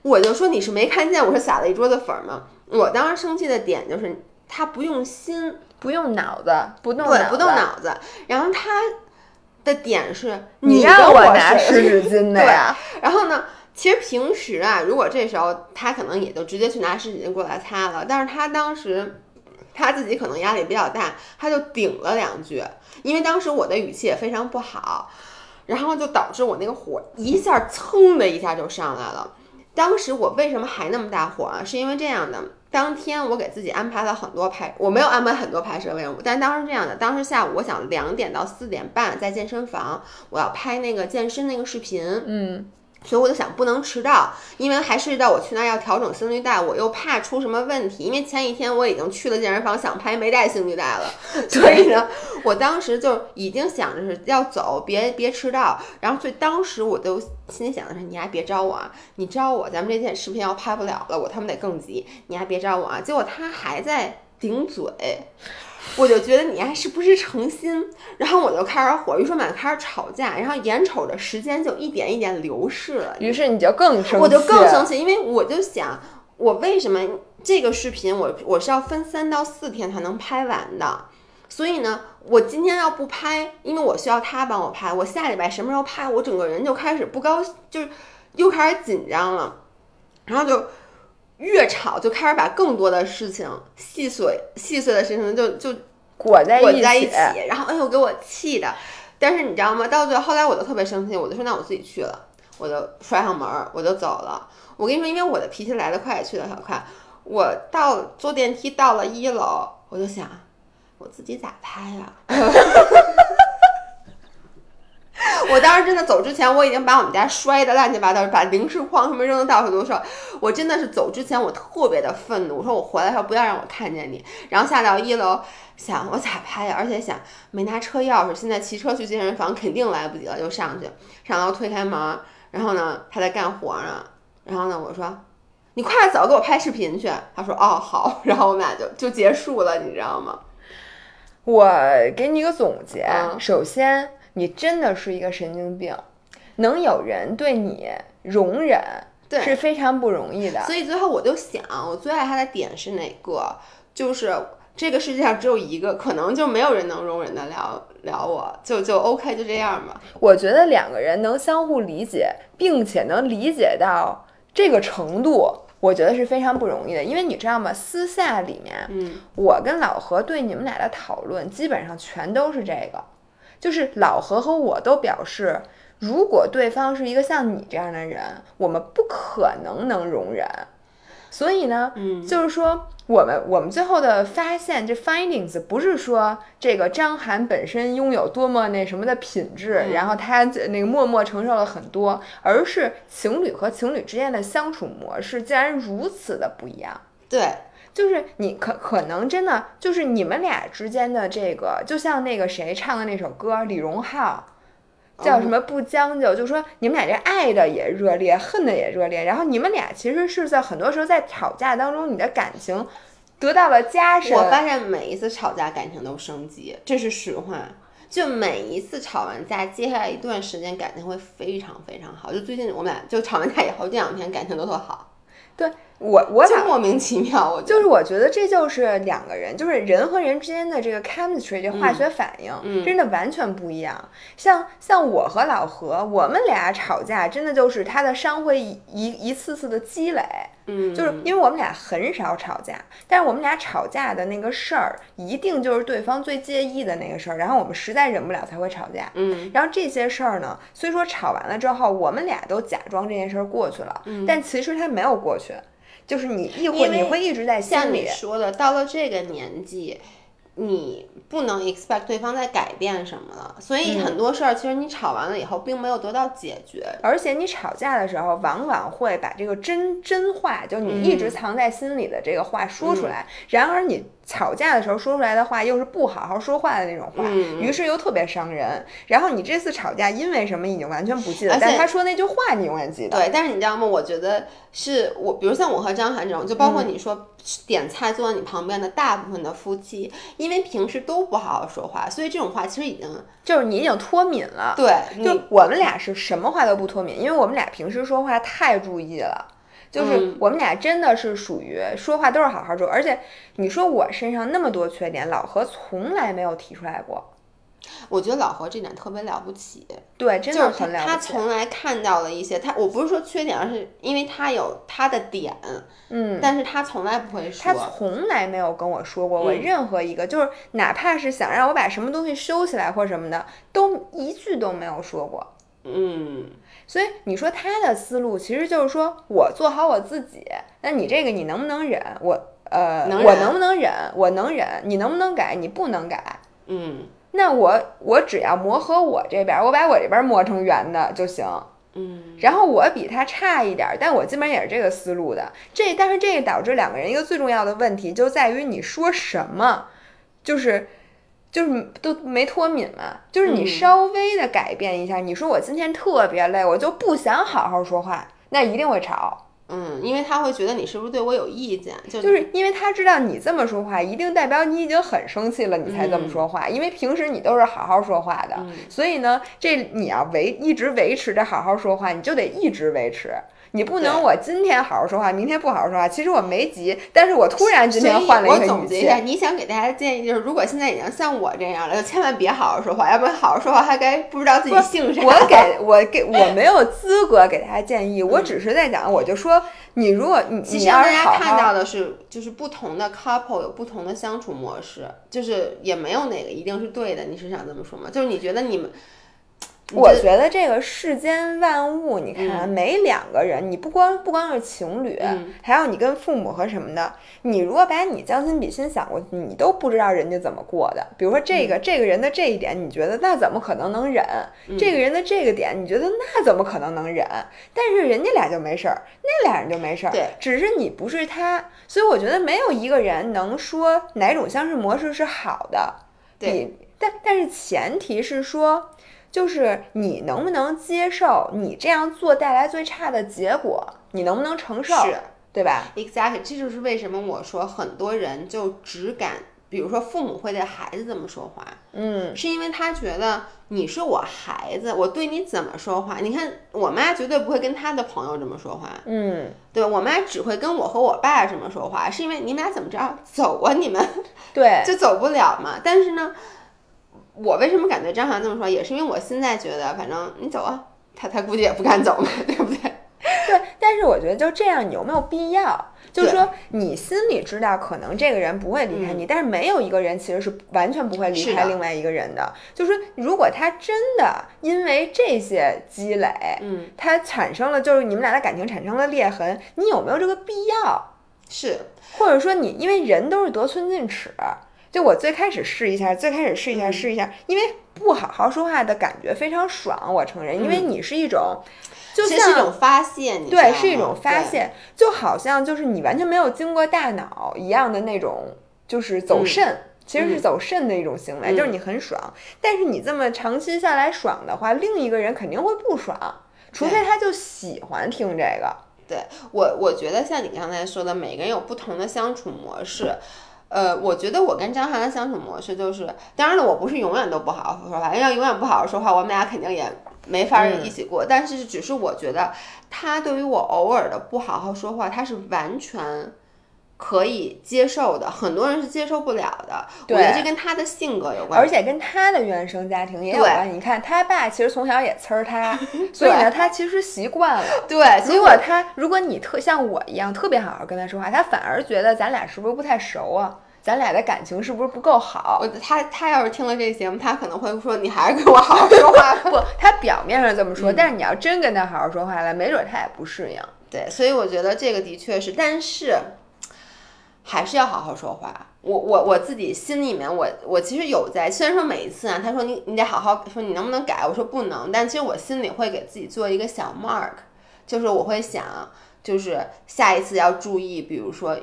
我就说你是没看见，我是撒了一桌子粉吗？我当时生气的点就是他不用心，不用脑子，不动对，不动脑子。然后他的点是你让我拿湿纸巾的呀。然后呢，其实平时啊，如果这时候他可能也就直接去拿湿纸巾过来擦了。但是他当时他自己可能压力比较大，他就顶了两句，因为当时我的语气也非常不好，然后就导致我那个火一下噌的一下就上来了。当时我为什么还那么大火啊？是因为这样的，当天我给自己安排了很多拍，我没有安排很多拍摄任务，但当时这样的，当时下午我想两点到四点半在健身房，我要拍那个健身那个视频，嗯。所以我就想不能迟到，因为还涉及到我去那儿要调整心率带，我又怕出什么问题。因为前一天我已经去了健身房想拍没带心率带了，(laughs) 所以呢，我当时就已经想着是要走，别别迟到。然后所以当时我都心里想的是，你还别招我啊，你招我，咱们这件视频要拍不了了，我他妈得更急，你还别招我啊。结果他还在顶嘴。我就觉得你还是不是诚心，然后我就开始火，于是我们俩开始吵架，然后眼瞅着时间就一点一点流逝了，于是你就更生气，我就更生。气，因为我就想，我为什么这个视频我我是要分三到四天才能拍完的，所以呢，我今天要不拍，因为我需要他帮我拍，我下礼拜什么时候拍，我整个人就开始不高兴，就是又开始紧张了，然后就。越吵就开始把更多的事情细碎细碎的事情就就裹在裹在一起，然后哎呦给我气的。但是你知道吗？到最后后来我就特别生气，我就说那我自己去了，我就摔上门儿，我就走了。我跟你说，因为我的脾气来得快，去得很快。我到坐电梯到了一楼，我就想我自己咋拍呀？(laughs) (laughs) 我当时真的走之前，我已经把我们家摔的乱七八糟，把零食筐什么扔的到处都是。我真的是走之前，我特别的愤怒，我说我回来时候不要让我看见你。然后下到一楼，想我咋拍呀？而且想没拿车钥匙，现在骑车去健身房肯定来不及了，就上去。上楼推开门，然后呢，他在干活呢。然后呢，我说你快走，给我拍视频去。他说哦好。然后我们俩就就结束了，你知道吗？我给你一个总结，首先。你真的是一个神经病，能有人对你容忍，对是非常不容易的。所以最后我就想，我最爱他的点是哪个？就是这个世界上只有一个，可能就没有人能容忍得了了我，就就 OK，就这样吧。我觉得两个人能相互理解，并且能理解到这个程度，我觉得是非常不容易的。因为你知道吗？私下里面，嗯，我跟老何对你们俩的讨论，基本上全都是这个。就是老何和我都表示，如果对方是一个像你这样的人，我们不可能能容忍。所以呢，嗯，就是说，我们我们最后的发现，这 findings 不是说这个张涵本身拥有多么那什么的品质，然后他那个默默承受了很多，而是情侣和情侣之间的相处模式竟然如此的不一样。对。就是你可可能真的就是你们俩之间的这个，就像那个谁唱的那首歌，李荣浩叫什么不将就，就说你们俩这爱的也热烈，恨的也热烈。然后你们俩其实是在很多时候在吵架当中，你的感情得到了加深。我发现每一次吵架感情都升级，这是实话。就每一次吵完架，接下来一段时间感情会非常非常好。就最近我们俩就吵完架以后，这两天感情都特好。对。我我就莫名其妙，我就是我觉得这就是两个人，就是人和人之间的这个 chemistry 这化学反应，真的完全不一样。像像我和老何，我们俩吵架，真的就是他的伤会一一次次的积累。嗯，就是因为我们俩很少吵架，但是我们俩吵架的那个事儿，一定就是对方最介意的那个事儿，然后我们实在忍不了才会吵架。嗯，然后这些事儿呢，虽说吵完了之后，我们俩都假装这件事儿过去了，但其实它没有过去。就是你一会你会一直在像你说的，到了这个年纪。你不能 expect 对方在改变什么了，所以很多事儿其实你吵完了以后并没有得到解决，而且你吵架的时候往往会把这个真真话，就你一直藏在心里的这个话说出来，然而你吵架的时候说出来的话又是不好好说话的那种话，于是又特别伤人。然后你这次吵架因为什么已经完全不记得，但他说那句话你永远记得。对，但是你知道吗？我觉得是我，比如像我和张涵这种，就包括你说点菜坐在你旁边的大部分的夫妻。因为平时都不好好说话，所以这种话其实已经就是你已经脱敏了。对，就我们俩是什么话都不脱敏，因为我们俩平时说话太注意了，就是我们俩真的是属于说话都是好好说。而且你说我身上那么多缺点，老何从来没有提出来过。我觉得老何这点特别了不起，对，真的很了不起。他从来看到了一些，他我不是说缺点，而是因为他有他的点，嗯，但是他从来不会说，他从来没有跟我说过我任何一个，就是哪怕是想让我把什么东西收起来或什么的，都一句都没有说过，嗯。所以你说他的思路其实就是说我做好我自己，那你这个你能不能忍？我呃，我能不能忍？我能忍，你能不能改？你不能改，嗯。那我我只要磨合我这边，我把我这边磨成圆的就行。嗯，然后我比他差一点，但我基本也是这个思路的。这但是这个导致两个人一个最重要的问题就在于你说什么，就是就是都没脱敏嘛。就是你稍微的改变一下，你说我今天特别累，我就不想好好说话，那一定会吵。嗯，因为他会觉得你是不是对我有意见？就就是因为他知道你这么说话，一定代表你已经很生气了，你才这么说话。因为平时你都是好好说话的，所以呢，这你要维一直维持着好好说话，你就得一直维持。你不能我今天好好说话，明天不好好说话。其实我没急，但是我突然之间换了一个我总结一下，你想给大家的建议就是，如果现在已经像我这样了，就千万别好好说话，要不然好好说话还该不知道自己姓啥。我给我给 (laughs) 我没有资格给大家建议，我只是在讲，我就说你如果你其实大家看到的是，就是不同的 couple 有不同的相处模式，就是也没有哪个一定是对的。你是想这么说吗？就是你觉得你们。我觉得这个世间万物，你看每两个人，你不光不光是情侣，还有你跟父母和什么的。你如果把你将心比心想过去，你都不知道人家怎么过的。比如说这个这个人的这一点，你觉得那怎么可能能忍？这个人的这个点，你觉得那怎么可能能忍？但是人家俩就没事儿，那俩人就没事儿。对，只是你不是他，所以我觉得没有一个人能说哪种相处模式是好的。对，但但是前提是说。就是你能不能接受你这样做带来最差的结果？你能不能承受？是，对吧？Exactly，这就是为什么我说很多人就只敢，比如说父母会对孩子这么说话，嗯，是因为他觉得你是我孩子，我对你怎么说话？你看我妈绝对不会跟她的朋友这么说话，嗯，对我妈只会跟我和我爸这么说话，是因为你们俩怎么着走啊？你们对，(laughs) 就走不了嘛。但是呢。我为什么敢对张涵这么说？也是因为我现在觉得，反正你走啊，他他估计也不敢走嘛，(laughs) 对不对？对。但是我觉得就这样，你有没有必要？就是说，你心里知道可能这个人不会离开你，但是没有一个人其实是完全不会离开另外一个人的。就是说，如果他真的因为这些积累，嗯，他产生了就是你们俩的感情产生了裂痕，你有没有这个必要？是，或者说你因为人都是得寸进尺。就我最开始试一下，最开始试一下，试一下，因为不好好说话的感觉非常爽，我承认，因为你是一种，就像是一种发泄，对，是一种发泄，就好像就是你完全没有经过大脑一样的那种，就是走肾，其实是走肾的一种行为，就是你很爽，但是你这么长期下来爽的话，另一个人肯定会不爽，除非他就喜欢听这个。对我，我觉得像你刚才说的，每个人有不同的相处模式。呃，我觉得我跟张翰的相处模式就是，当然了，我不是永远都不好好说话，要永远不好好说话，我们俩肯定也没法一起过。但是，只是我觉得他对于我偶尔的不好好说话，他是完全可以接受的。很多人是接受不了的。我觉得这跟他的性格有关，而且跟他的原生家庭也有关。你看，他爸其实从小也呲儿他，(laughs) 所以呢，他其实习惯了。(laughs) 对，结果他，如果你特像我一样特别好好跟他说话，他反而觉得咱俩是不是不太熟啊？咱俩的感情是不是不够好？他他要是听了这节目，他可能会说：“你还是跟我好好说话。(laughs) ”不，他表面上这么说，但是你要真跟他好好说话了，没准他也不适应。对，所以我觉得这个的确是，但是还是要好好说话。我我我自己心里面，我我其实有在，虽然说每一次啊，他说你你得好好说，你能不能改？我说不能，但其实我心里会给自己做一个小 mark，就是我会想，就是下一次要注意，比如说。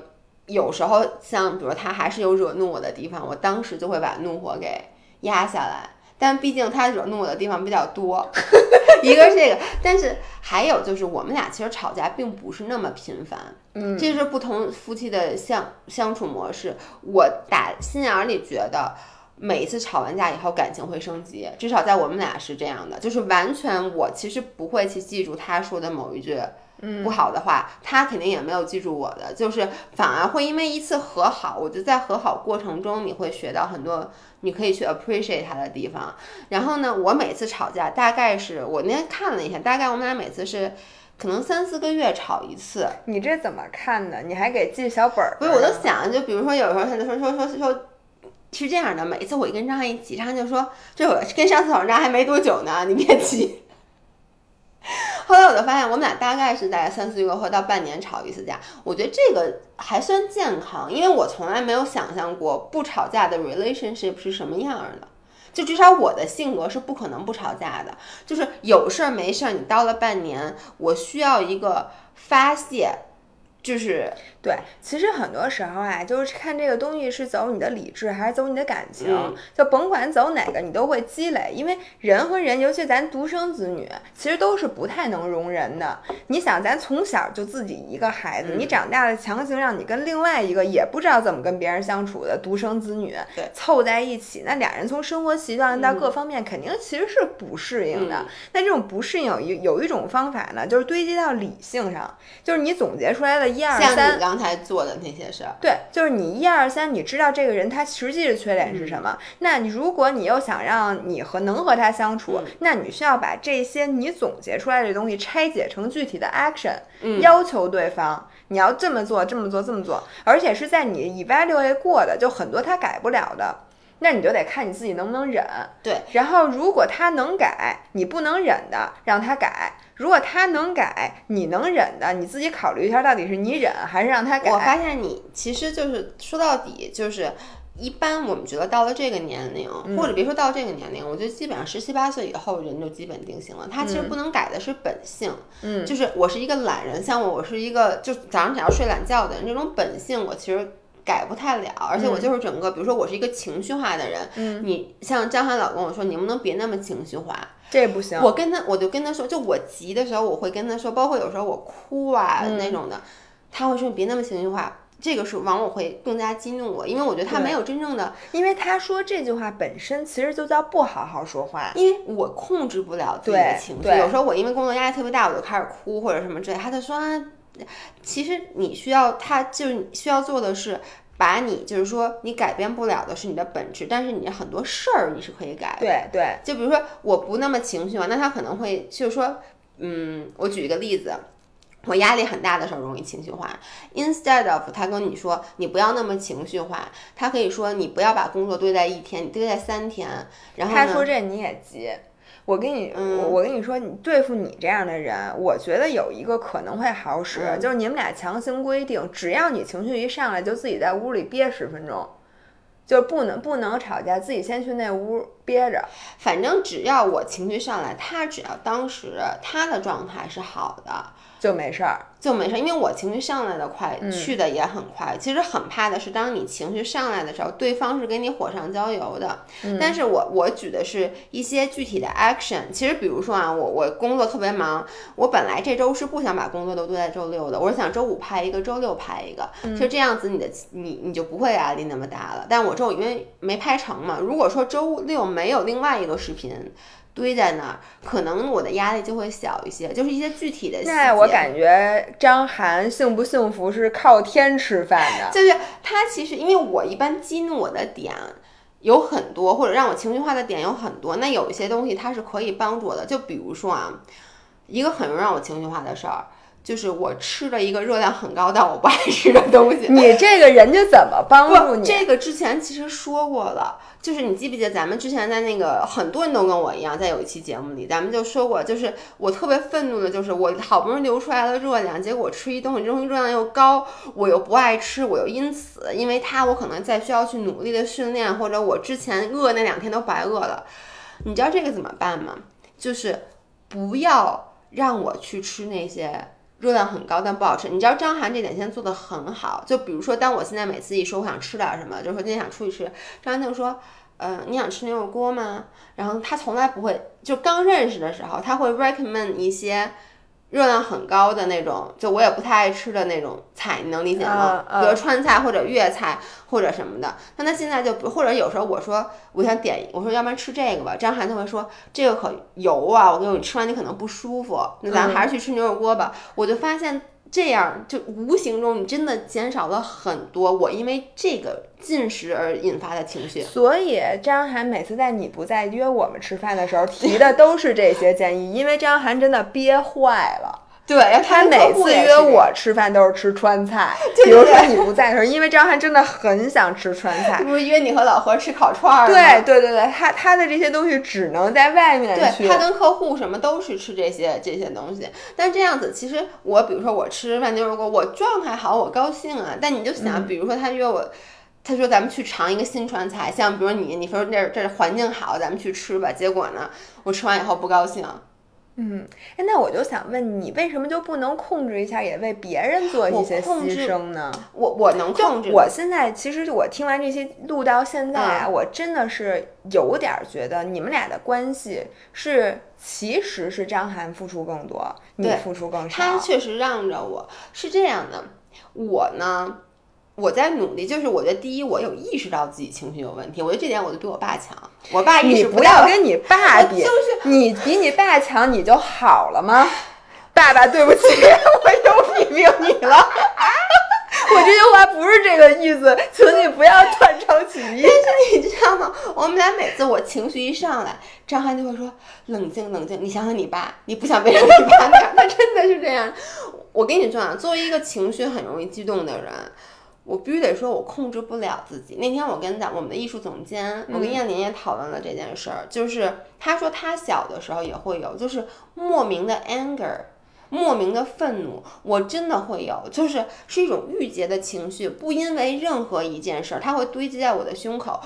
有时候像比如他还是有惹怒我的地方，我当时就会把怒火给压下来。但毕竟他惹怒我的地方比较多，(laughs) 一个是这个，但是还有就是我们俩其实吵架并不是那么频繁，嗯，这是不同夫妻的相相处模式。我打心眼里觉得每一次吵完架以后感情会升级，至少在我们俩是这样的，就是完全我其实不会去记住他说的某一句。不好的话，他肯定也没有记住我的，就是反而会因为一次和好，我就在和好过程中，你会学到很多，你可以去 appreciate 他的地方。然后呢，我每次吵架大概是我那天看了一下，大概我们俩每次是可能三四个月吵一次。你这怎么看的？你还给记小本儿？不是，我都想，就比如说有时候他就说说说说，是这样的，每次我一跟张翰一起，张翰就说，这我跟上次吵架还没多久呢，你别急。(laughs) 后来我就发现，我们俩大概是在三四个月或到半年吵一次架。我觉得这个还算健康，因为我从来没有想象过不吵架的 relationship 是什么样的。就至少我的性格是不可能不吵架的，就是有事儿没事儿，你到了半年，我需要一个发泄。就是对，其实很多时候啊，就是看这个东西是走你的理智还是走你的感情，嗯就甭管走哪个，你都会积累。因为人和人，尤其咱独生子女，其实都是不太能容人的。你想，咱从小就自己一个孩子，嗯你长大了强行让你跟另外一个也不知道怎么跟别人相处的独生子女凑在一起，那俩人从生活习惯到各方面，肯定其实是不适应的。嗯那这种不适应有一有一种方法呢，就是堆积到理性上，就是你总结出来的一二三你。刚才做的那些事儿，对，就是你一二三，你知道这个人他实际的缺点是什么？那你如果你又想让你和能和他相处，那你需要把这些你总结出来的东西拆解成具体的 action，、要求对方你要这么做，这么做，这么做，而且是在你 evaluate 过的，就很多他改不了的。那你就得看你自己能不能忍，对。然后如果他能改，你不能忍的让他改；如果他能改，你能忍的，你自己考虑一下，到底是你忍还是让他改。我发现你其实就是说到底就是。一般我们觉得到了这个年龄，嗯或者别说到这个年龄，我觉得基本上十七八岁以后人就基本定型了。他其实不能改的是本性，嗯，就是我是一个懒人，像我，我是一个就早上只要睡懒觉的人，这种本性我其实改不太了。而且我就是整个，比如说我是一个情绪化的人，嗯，你像张涵老跟我说，你能不能别那么情绪化？这不行。我跟他，我就跟他说，就我急的时候，我会跟他说，包括有时候我哭啊、嗯那种的，他会说你别那么情绪化。这个是往往会更加激怒我，因为我觉得他没有真正的，因为他说这句话本身其实就叫不好好说话。因为我控制不了自己的情绪。有时候我因为工作压力特别大，我就开始哭或者什么之类。他就说啊，其实你需要，他就是你需要做的是。把你就是说，你改变不了的是你的本质，但是你很多事儿你是可以改的。对对，就比如说我不那么情绪化，那他可能会就是说，嗯，我举一个例子，我压力很大的时候容易情绪化。Instead of 他跟你说你不要那么情绪化，他可以说你不要把工作堆在一天，你堆在三天。然后他说这你也急。我跟你，嗯。我我跟你说，你对付你这样的人，我觉得有一个可能会好使，嗯就是你们俩强行规定，只要你情绪一上来，就自己在屋里憋十分钟，就是不能不能吵架，自己先去那屋憋着。反正只要我情绪上来，他只要当时他的状态是好的。就没事儿，就没事儿，因为我情绪上来的快，嗯去的也很快。其实很怕的是，当你情绪上来的时候，对方是给你火上浇油的。嗯但是我我举的是一些具体的 action。其实比如说啊，我我工作特别忙，我本来这周是不想把工作都堆在周六的，我是想周五拍一个，周六拍一个，嗯就这样子你的你你就不会压力那么大了。但我周五因为没拍成嘛，如果说周六没有另外一个视频。堆在那儿，可能我的压力就会小一些，就是一些具体的细节。那我感觉张涵幸不幸福是靠天吃饭的。(laughs) 就是他其实，因为我一般激怒我的点有很多，或者让我情绪化的点有很多。那有一些东西它是可以帮助我的，就比如说啊，一个很容易让我情绪化的事儿，就是我吃了一个热量很高但我不爱吃的东西。你这个人家怎么帮助，你？这个之前其实说过了，就是你记不记得咱们之前在那个很多人都跟我一样，在有一期节目里，咱们就说过，就是我特别愤怒的，就是我好不容易流出来了热量，结果我吃一东西，这东西热量又高，我又不爱吃，我又因此因为它我可能再需要去努力的训练，或者我之前饿那两天都白饿了。你知道这个怎么办吗？就是不要让我去吃那些。热量很高但不好吃，你知道张涵这点现在做的很好。就比如说，当我现在每次一说我想吃点什么，就是说今天想出去吃，张涵就说，嗯，你想吃牛肉锅吗？然后他从来不会，就刚认识的时候，他会 recommend 一些热量很高的那种，就我也不太爱吃的那种菜，你能理解吗？比如川菜或者粤菜或者什么的。那他现在就不，或者有时候我说我想点，我说要不然吃这个吧，张涵就会说这个可油啊，我跟你吃完你可能不舒服，那咱还是去吃牛肉锅吧。我就发现。这样就无形中你真的减少了很多我因为这个进食而引发的情绪。所以张涵每次在你不在约我们吃饭的时候提的都是这些建议，因为张涵真的憋坏了。对，他每次约我吃饭都是吃川菜，(laughs) 对比如说你不在的时候，因为张翰真的很想吃川菜。不是约你和老何吃烤串儿吗？对对对对，他他的这些东西只能在外面去。对他跟客户什么都是吃这些这些东西，但这样子其实我比如说我吃饭牛肉锅，我状态好，我高兴啊。但你就想，比如说他约我，他说咱们去尝一个新川菜，像比如你你说这儿这儿环境好，咱们去吃吧。结果呢，我吃完以后不高兴，嗯，哎，那我就想问你，为什么就不能控制一下，也为别人做一些牺牲呢？我我能控制。我现在其实我听完这些录到现在啊，我真的是有点觉得你们俩的关系是，其实是张涵付出更多，你付出更少。他确实让着我，是这样的。我呢？我在努力，就是我觉得第一，我有意识到自己情绪有问题，我觉得这点我就比我爸强。我爸意识不要跟你爸比，你比你爸强，你就好了吗？爸爸，对不起，(laughs) 我又批评你了。(laughs) 我这句话不是这个意思，请你不要断章取义。但是你知道吗？我们俩每次我情绪一上来，张翰就会说：“冷静，冷静，你想想你爸，你不想变成你爸那样。(laughs) ”他真的是这样。我跟你说啊，作为一个情绪很容易激动的人。我必须得说，我控制不了自己。那天我跟咱我们的艺术总监，我跟燕玲也讨论了这件事儿，就是他说他小的时候也会有，就是莫名的 anger，莫名的愤怒，我真的会有，就是是一种郁结的情绪，不因为任何一件事儿，它会堆积在我的胸口。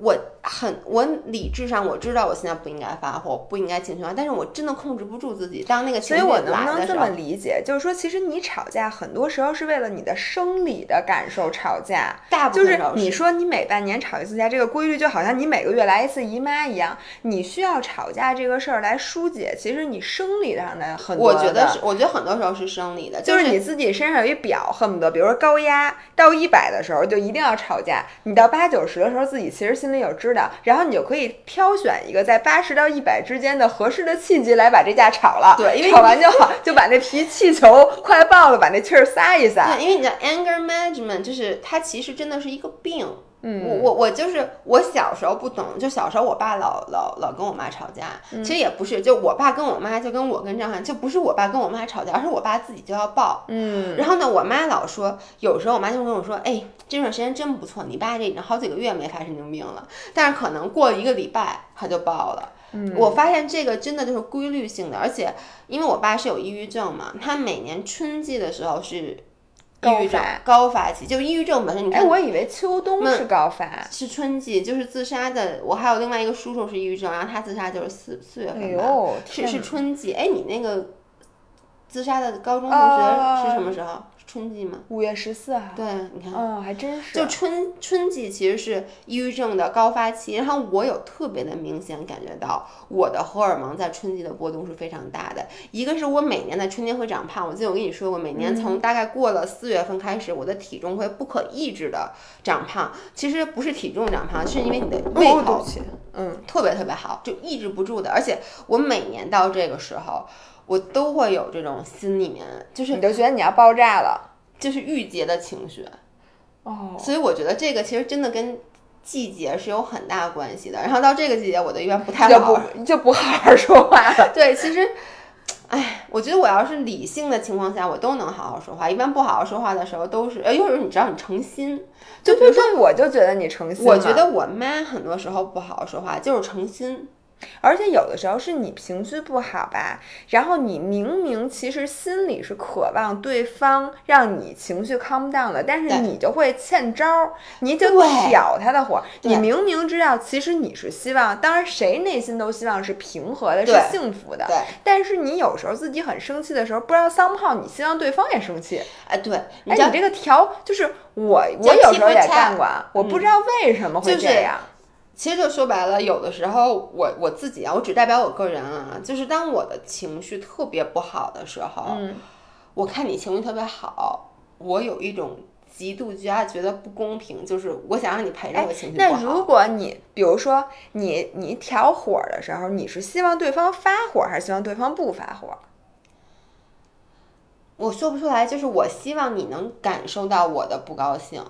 我很，我理智上我知道我现在不应该发火，不应该情绪化，但是我真的控制不住自己。当那个情绪来的时候，所以我能不能这么理解，就是说，其实你吵架很多时候是为了你的生理的感受吵架。大部分就是你说你每半年吵一次架，这个规律就好像你每个月来一次姨妈一样，你需要吵架这个事儿来疏解。其实你生理上的很多，我觉得是，我觉得很多时候是生理的，就是你自己身上有一表，恨不得，比如说高压到一百的时候就一定要吵架，你到八九十的时候自己其实心里有知道。然后你就可以挑选一个在八十到一百之间的合适的契机来把这架炒了。对，因为炒完就好，(laughs) 就把那皮气球快爆了，把那气儿撒一撒。对，因为你知道，anger management 就是它其实真的是一个病。嗯，我我我就是我小时候不懂，就小时候我爸老老老跟我妈吵架，其实也不是，就我爸跟我妈就跟我跟张翰，就不是我爸跟我妈吵架，而是我爸自己就要爆。嗯，然后呢，我妈老说，有时候我妈就跟我说，哎，这段时间真不错，你爸这已经好几个月没发神经病了，但是可能过一个礼拜他就爆了。嗯，我发现这个真的就是规律性的，而且因为我爸是有抑郁症嘛，他每年春季的时候是。抑郁症高发期，就抑郁症本身。你看，我以为秋冬是高发，是春季，就是自杀的。我还有另外一个叔叔是抑郁症，然后他自杀就是四四月份吧，是是春季。哎，你那个自杀的高中同学是什么时候？春季嘛？五月十四号。对，你看，哦，还真是。就春春季其实是抑郁症的高发期，然后我有特别的明显感觉到我的荷尔蒙在春季的波动是非常大的。一个是我每年在春天会长胖，我记得我跟你说过，每年从大概过了四月份开始，我的体重会不可抑制的长胖。其实不是体重长胖，是因为你的胃口，嗯，特别特别好，就抑制不住的。而且我每年到这个时候。我都会有这种心里面，就是你就觉得你要爆炸了，就是郁结的情绪，哦，所以我觉得这个其实真的跟季节是有很大关系的。然后到这个季节，我的一般不太好，就不好好说话了。对，其实，哎，我觉得我要是理性的情况下，我都能好好说话。一般不好好说话的时候，都是，呃，有时候你知道你诚心，就比如说，我就觉得你诚心。我觉得我妈很多时候不好好说话，就是诚心。而且有的时候是你情绪不好吧，然后你明明其实心里是渴望对方让你情绪 calm down 的，但是你就会欠招儿，你就挑他的火。你明明知道其实你是希望，当然谁内心都希望是平和的，是幸福的。对。但是你有时候自己很生气的时候，不知道桑炮，你希望对方也生气。哎，对。哎，你这个调就是我，我有时候也干过，我不知道为什么会这样。其实就说白了，有的时候我我自己啊，我只代表我个人啊，就是当我的情绪特别不好的时候，嗯，我看你情绪特别好，我有一种极度加觉得不公平，就是我想让你陪着我情绪不好。那如果你比如说你你挑火的时候，你是希望对方发火，还是希望对方不发火？我说不出来，就是我希望你能感受到我的不高兴。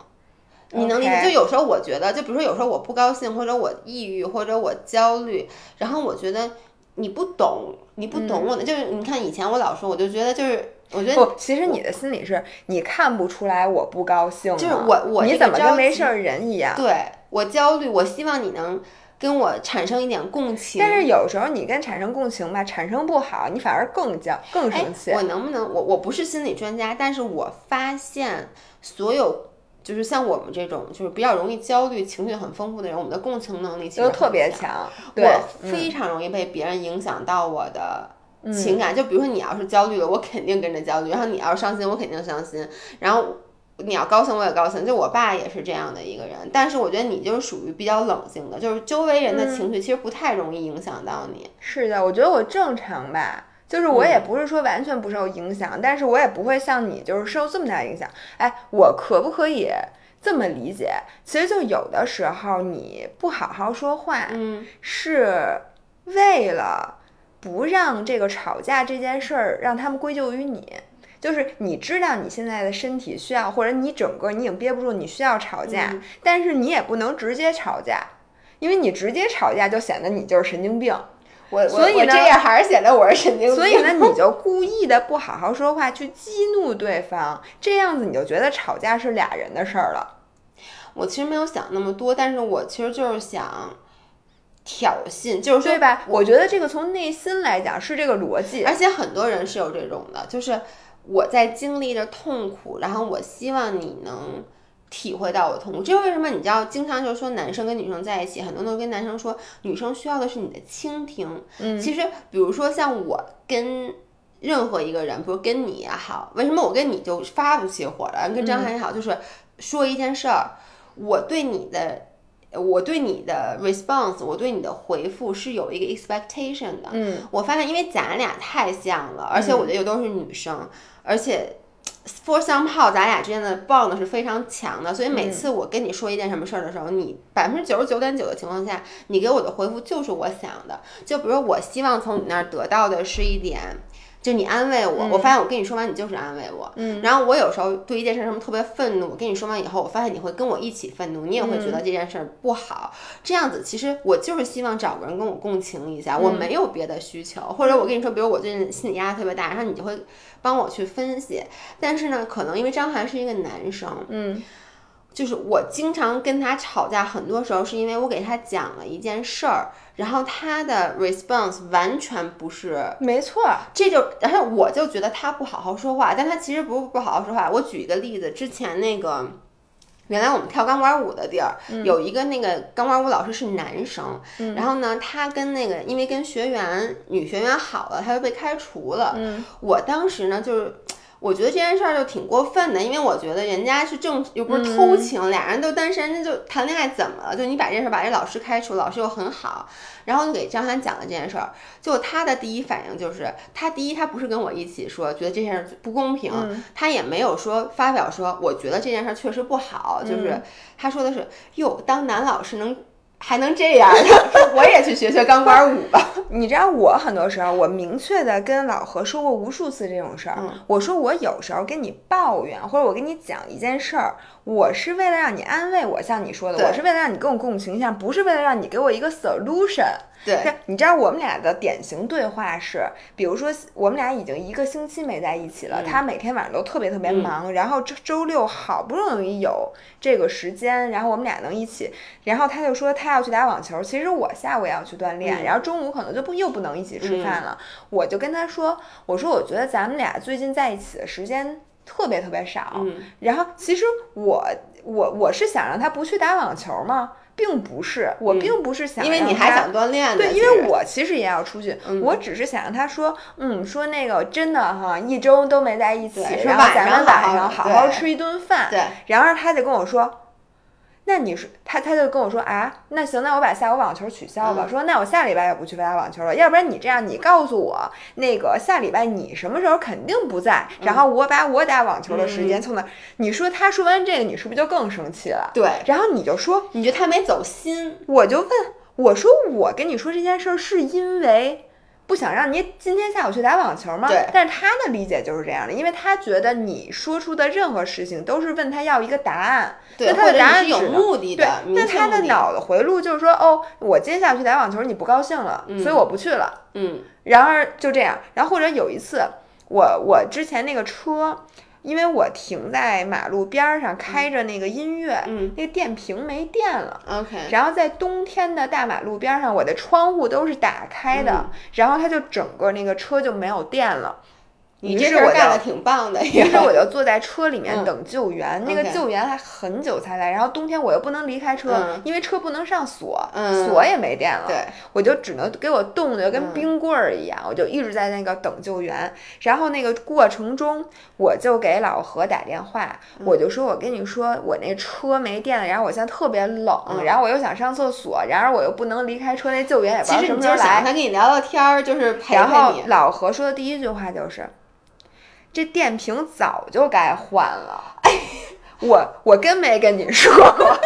你能理解？就有时候我觉得，就比如说有时候我不高兴，或者我抑郁，或者我焦虑，然后我觉得你不懂，你不懂我的，就是你看以前我老说，我就觉得就是我觉得不，其实你的心理是你看不出来我不高兴，就是我我你怎么跟没事人一样？对我焦虑，我希望你能跟我产生一点共情。但是有时候你跟产生共情吧，产生不好，你反而更焦更生气。我能不能我我不是心理专家，但是我发现所有。就是像我们这种，就是比较容易焦虑、情绪很丰富的人，我们的共情能力其实特别强。我非常容易被别人影响到我的情感。就比如说你要是焦虑了，我肯定跟着焦虑；然后你要是伤心，我肯定伤心。然后你要高兴，我也高兴。就我爸也是这样的一个人，但是我觉得你就是属于比较冷静的，就是周围人的情绪其实不太容易影响到你。是的，我觉得我正常吧。就是我也不是说完全不受影响，但是我也不会像你就是受这么大影响。哎，我可不可以这么理解？其实就有的时候你不好好说话，嗯，是为了不让这个吵架这件事儿让他们归咎于你。就是你知道你现在的身体需要，或者你整个你已经憋不住，你需要吵架，但是你也不能直接吵架，因为你直接吵架就显得你就是神经病。我所以呢，这样还是显得我是神经病。(laughs) 所以呢，你就故意的不好好说话，去激怒对方，这样子你就觉得吵架是俩人的事儿了。我其实没有想那么多，但是我其实就是想挑衅，就是说对吧？我觉得这个从内心来讲是这个逻辑，而且很多人是有这种的，就是我在经历着痛苦，然后我希望你能。体会到我的痛苦，这是为什么？你知道，经常就是说男生跟女生在一起，很多都跟男生说，女生需要的是你的倾听。嗯，其实比如说像我跟任何一个人，比如跟你也好，为什么我跟你就发不起火了？跟张涵也好，就是说一件事儿，我对你的，我对你的 response，我对你的回复是有一个 expectation 的。嗯，我发现因为咱俩太像了，而且我觉得又都是女生，而且。For somehow，咱俩之间的 bond 是非常强的，所以每次我跟你说一件什么事儿的时候，你百分之九十九点九的情况下，你给我的回复就是我想的。就比如我希望从你那儿得到的是一点。就你安慰我，我发现我跟你说完，你就是安慰我。嗯，然后我有时候对一件事什么特别愤怒，我跟你说完以后，我发现你会跟我一起愤怒，你也会觉得这件事不好。这样子，其实我就是希望找个人跟我共情一下，我没有别的需求。或者我跟你说，比如我最近心理压力特别大，然后你就会帮我去分析。但是呢，可能因为张涵是一个男生，嗯。就是我经常跟他吵架，很多时候是因为我给他讲了一件事儿，然后他的 response 完全不是，没错，这就，然后我就觉得他不好好说话，但他其实不是不好好说话。我举一个例子，之前那个，原来我们跳钢管舞的地儿，有一个那个钢管舞老师是男生，然后呢，他跟那个因为跟学员女学员好了，他就被开除了。我当时呢就是。我觉得这件事儿就挺过分的，因为我觉得人家是正又不是偷情，俩人都单身，那就谈恋爱怎么了？就你把这件事把这老师开除，老师又很好，然后就给张涵讲了这件事儿，就他的第一反应就是，他第一他不是跟我一起说觉得这件事不公平，他也没有说发表说我觉得这件事确实不好，就是他说的是哟，当男老师能。还能这样？(laughs) 我也去学学钢管舞吧。你知道，我很多时候，我明确的跟老何说过无数次这种事儿。我说我有时候跟你抱怨，或者我跟你讲一件事儿，我是为了让你安慰我，像你说的，我是为了让你跟我共情一下，不是为了让你给我一个 solution。对，你知道我们俩的典型对话是，比如说我们俩已经一个星期没在一起了，他每天晚上都特别特别忙，然后周周六好不容易有这个时间，然后我们俩能一起，然后他就说他要去打网球，其实我下午也要去锻炼，然后中午可能就不又不能一起吃饭了，我就跟他说，我说我觉得咱们俩最近在一起的时间特别特别少，然后其实我我我是想让他不去打网球吗？并不是，我并不是想，因为你还想锻炼。对，因为我其实也要出去，我只是想让他说，嗯，说那个真的哈，一周都没在一起，然后咱们晚上好好吃一顿饭。对，然后他就跟我说。那你说他他就跟我说啊，那行，那我把下午网球取消吧。说那我下礼拜也不去打网球了，要不然你这样，你告诉我那个下礼拜你什么时候肯定不在，然后我把我打网球的时间从那。你说他说完这个，你是不是就更生气了？对，然后你就说你觉得他没走心，我就问我说我跟你说这件事儿是因为。不想让你今天下午去打网球吗？对。但是他的理解就是这样的，因为他觉得你说出的任何事情都是问他要一个答案。对。他的答案是有目的的。对。那他的脑的回路就是说，哦，我今天下午去打网球，你不高兴了，所以我不去了。嗯。然而就这样，然后或者有一次，我我之前那个车。因为我停在马路边儿上，开着那个音乐，那个电瓶没电了。OK，然后在冬天的大马路边上，我的窗户都是打开的，然后它就整个那个车就没有电了。你这事儿干的挺棒的。(laughs) 于是我就坐在车里面等救援，那个救援还很久才来。然后冬天我又不能离开车，因为车不能上锁，锁也没电了。对，我就只能给我冻得跟冰棍儿一样，我就一直在那个等救援。然后那个过程中，我就给老何打电话，我就说：“我跟你说，我那车没电了，然后我现在特别冷，然后我又想上厕所，然而我又不能离开车，那救援也不知道什么时候来。”他跟你聊聊天儿，就是陪陪你。然后老何说的第一句话就是。这电瓶早就该换了，我我跟没跟你说过。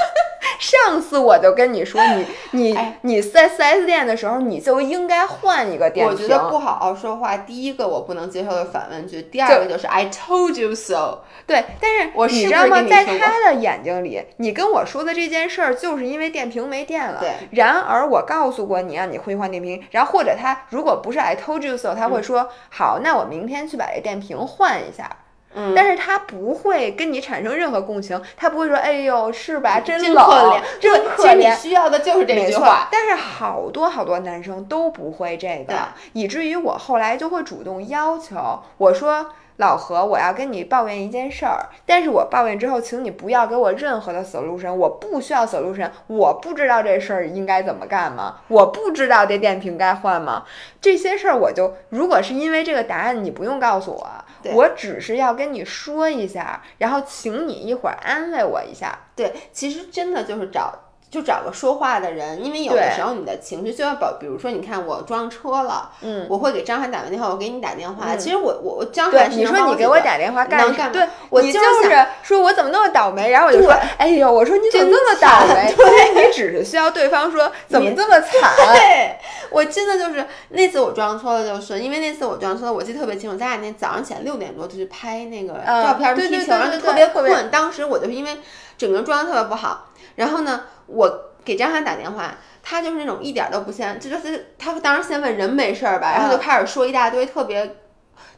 上次我就跟你说，你 (laughs) 你你在四 S 店的时候，你就应该换一个电瓶。我觉得不好好说话，第一个我不能接受的反问句，第二个就是 I told you so。对，但是我你知道吗？在他的眼睛里，你跟我说的这件事儿，就是因为电瓶没电了。对。然而我告诉过你让，你会换电瓶。然后或者他如果不是 I told you so，他会说好，那我明天去把这电瓶换一下。嗯，但是他不会跟你产生任何共情，他不会说，哎呦，是吧？真冷，可怜，真可怜。你需要的就是这句话。但是好多好多男生都不会这个，以至于我后来就会主动要求，我说。老何，我要跟你抱怨一件事儿，但是我抱怨之后，请你不要给我任何的 solution，我不需要 solution，我不知道这事儿应该怎么干吗？我不知道这电瓶该换吗？这些事儿我就，如果是因为这个答案，你不用告诉我，我只是要跟你说一下，然后请你一会儿安慰我一下。对，其实真的就是找。就找个说话的人，因为有的时候你的情绪就要保。比如说，你看我撞车了，嗯，我会给张翰打完电话，我给你打电话。其实我我我张翰，你说你给我打电话干干对，我就是说我怎么那么倒霉，然后我就说，哎呦，我说你怎么那么倒霉？(laughs) 对，你只是需要对方说怎么这么惨。(laughs) 对，我真的就是那次我撞车了，就是因为那次我撞车，我记得特别清楚。咱俩那早上起来六点多就去拍那个照片踢球，然后就特别困。当时我就是因为整个人状态特别不好，然后呢，我。给张翰打电话，他就是那种一点都不先，就是他当时先问人没事儿吧，然后就开始说一大堆特别，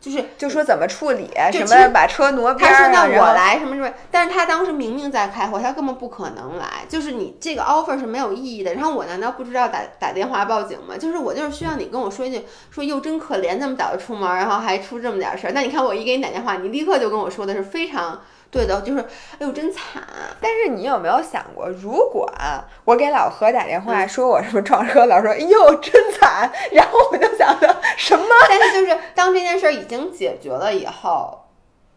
就是就说怎么处理，什么把车挪边儿，他说那我来什么什么，但是他当时明明在开会，他根本不可能来，就是你这个 offer 是没有意义的。然后我难道不知道打打电话报警吗？就是我就是需要你跟我说一句，说哟真可怜，那么早就出门，然后还出这么点事儿。那你看我一给你打电话，你立刻就跟我说的是非常。对的，就是，哎呦，真惨！但是你有没有想过，如果我给老何打电话，说我什么撞车，老说，哎呦，真惨，然后我就想着什么？但是就是当这件事儿已经解决了以后，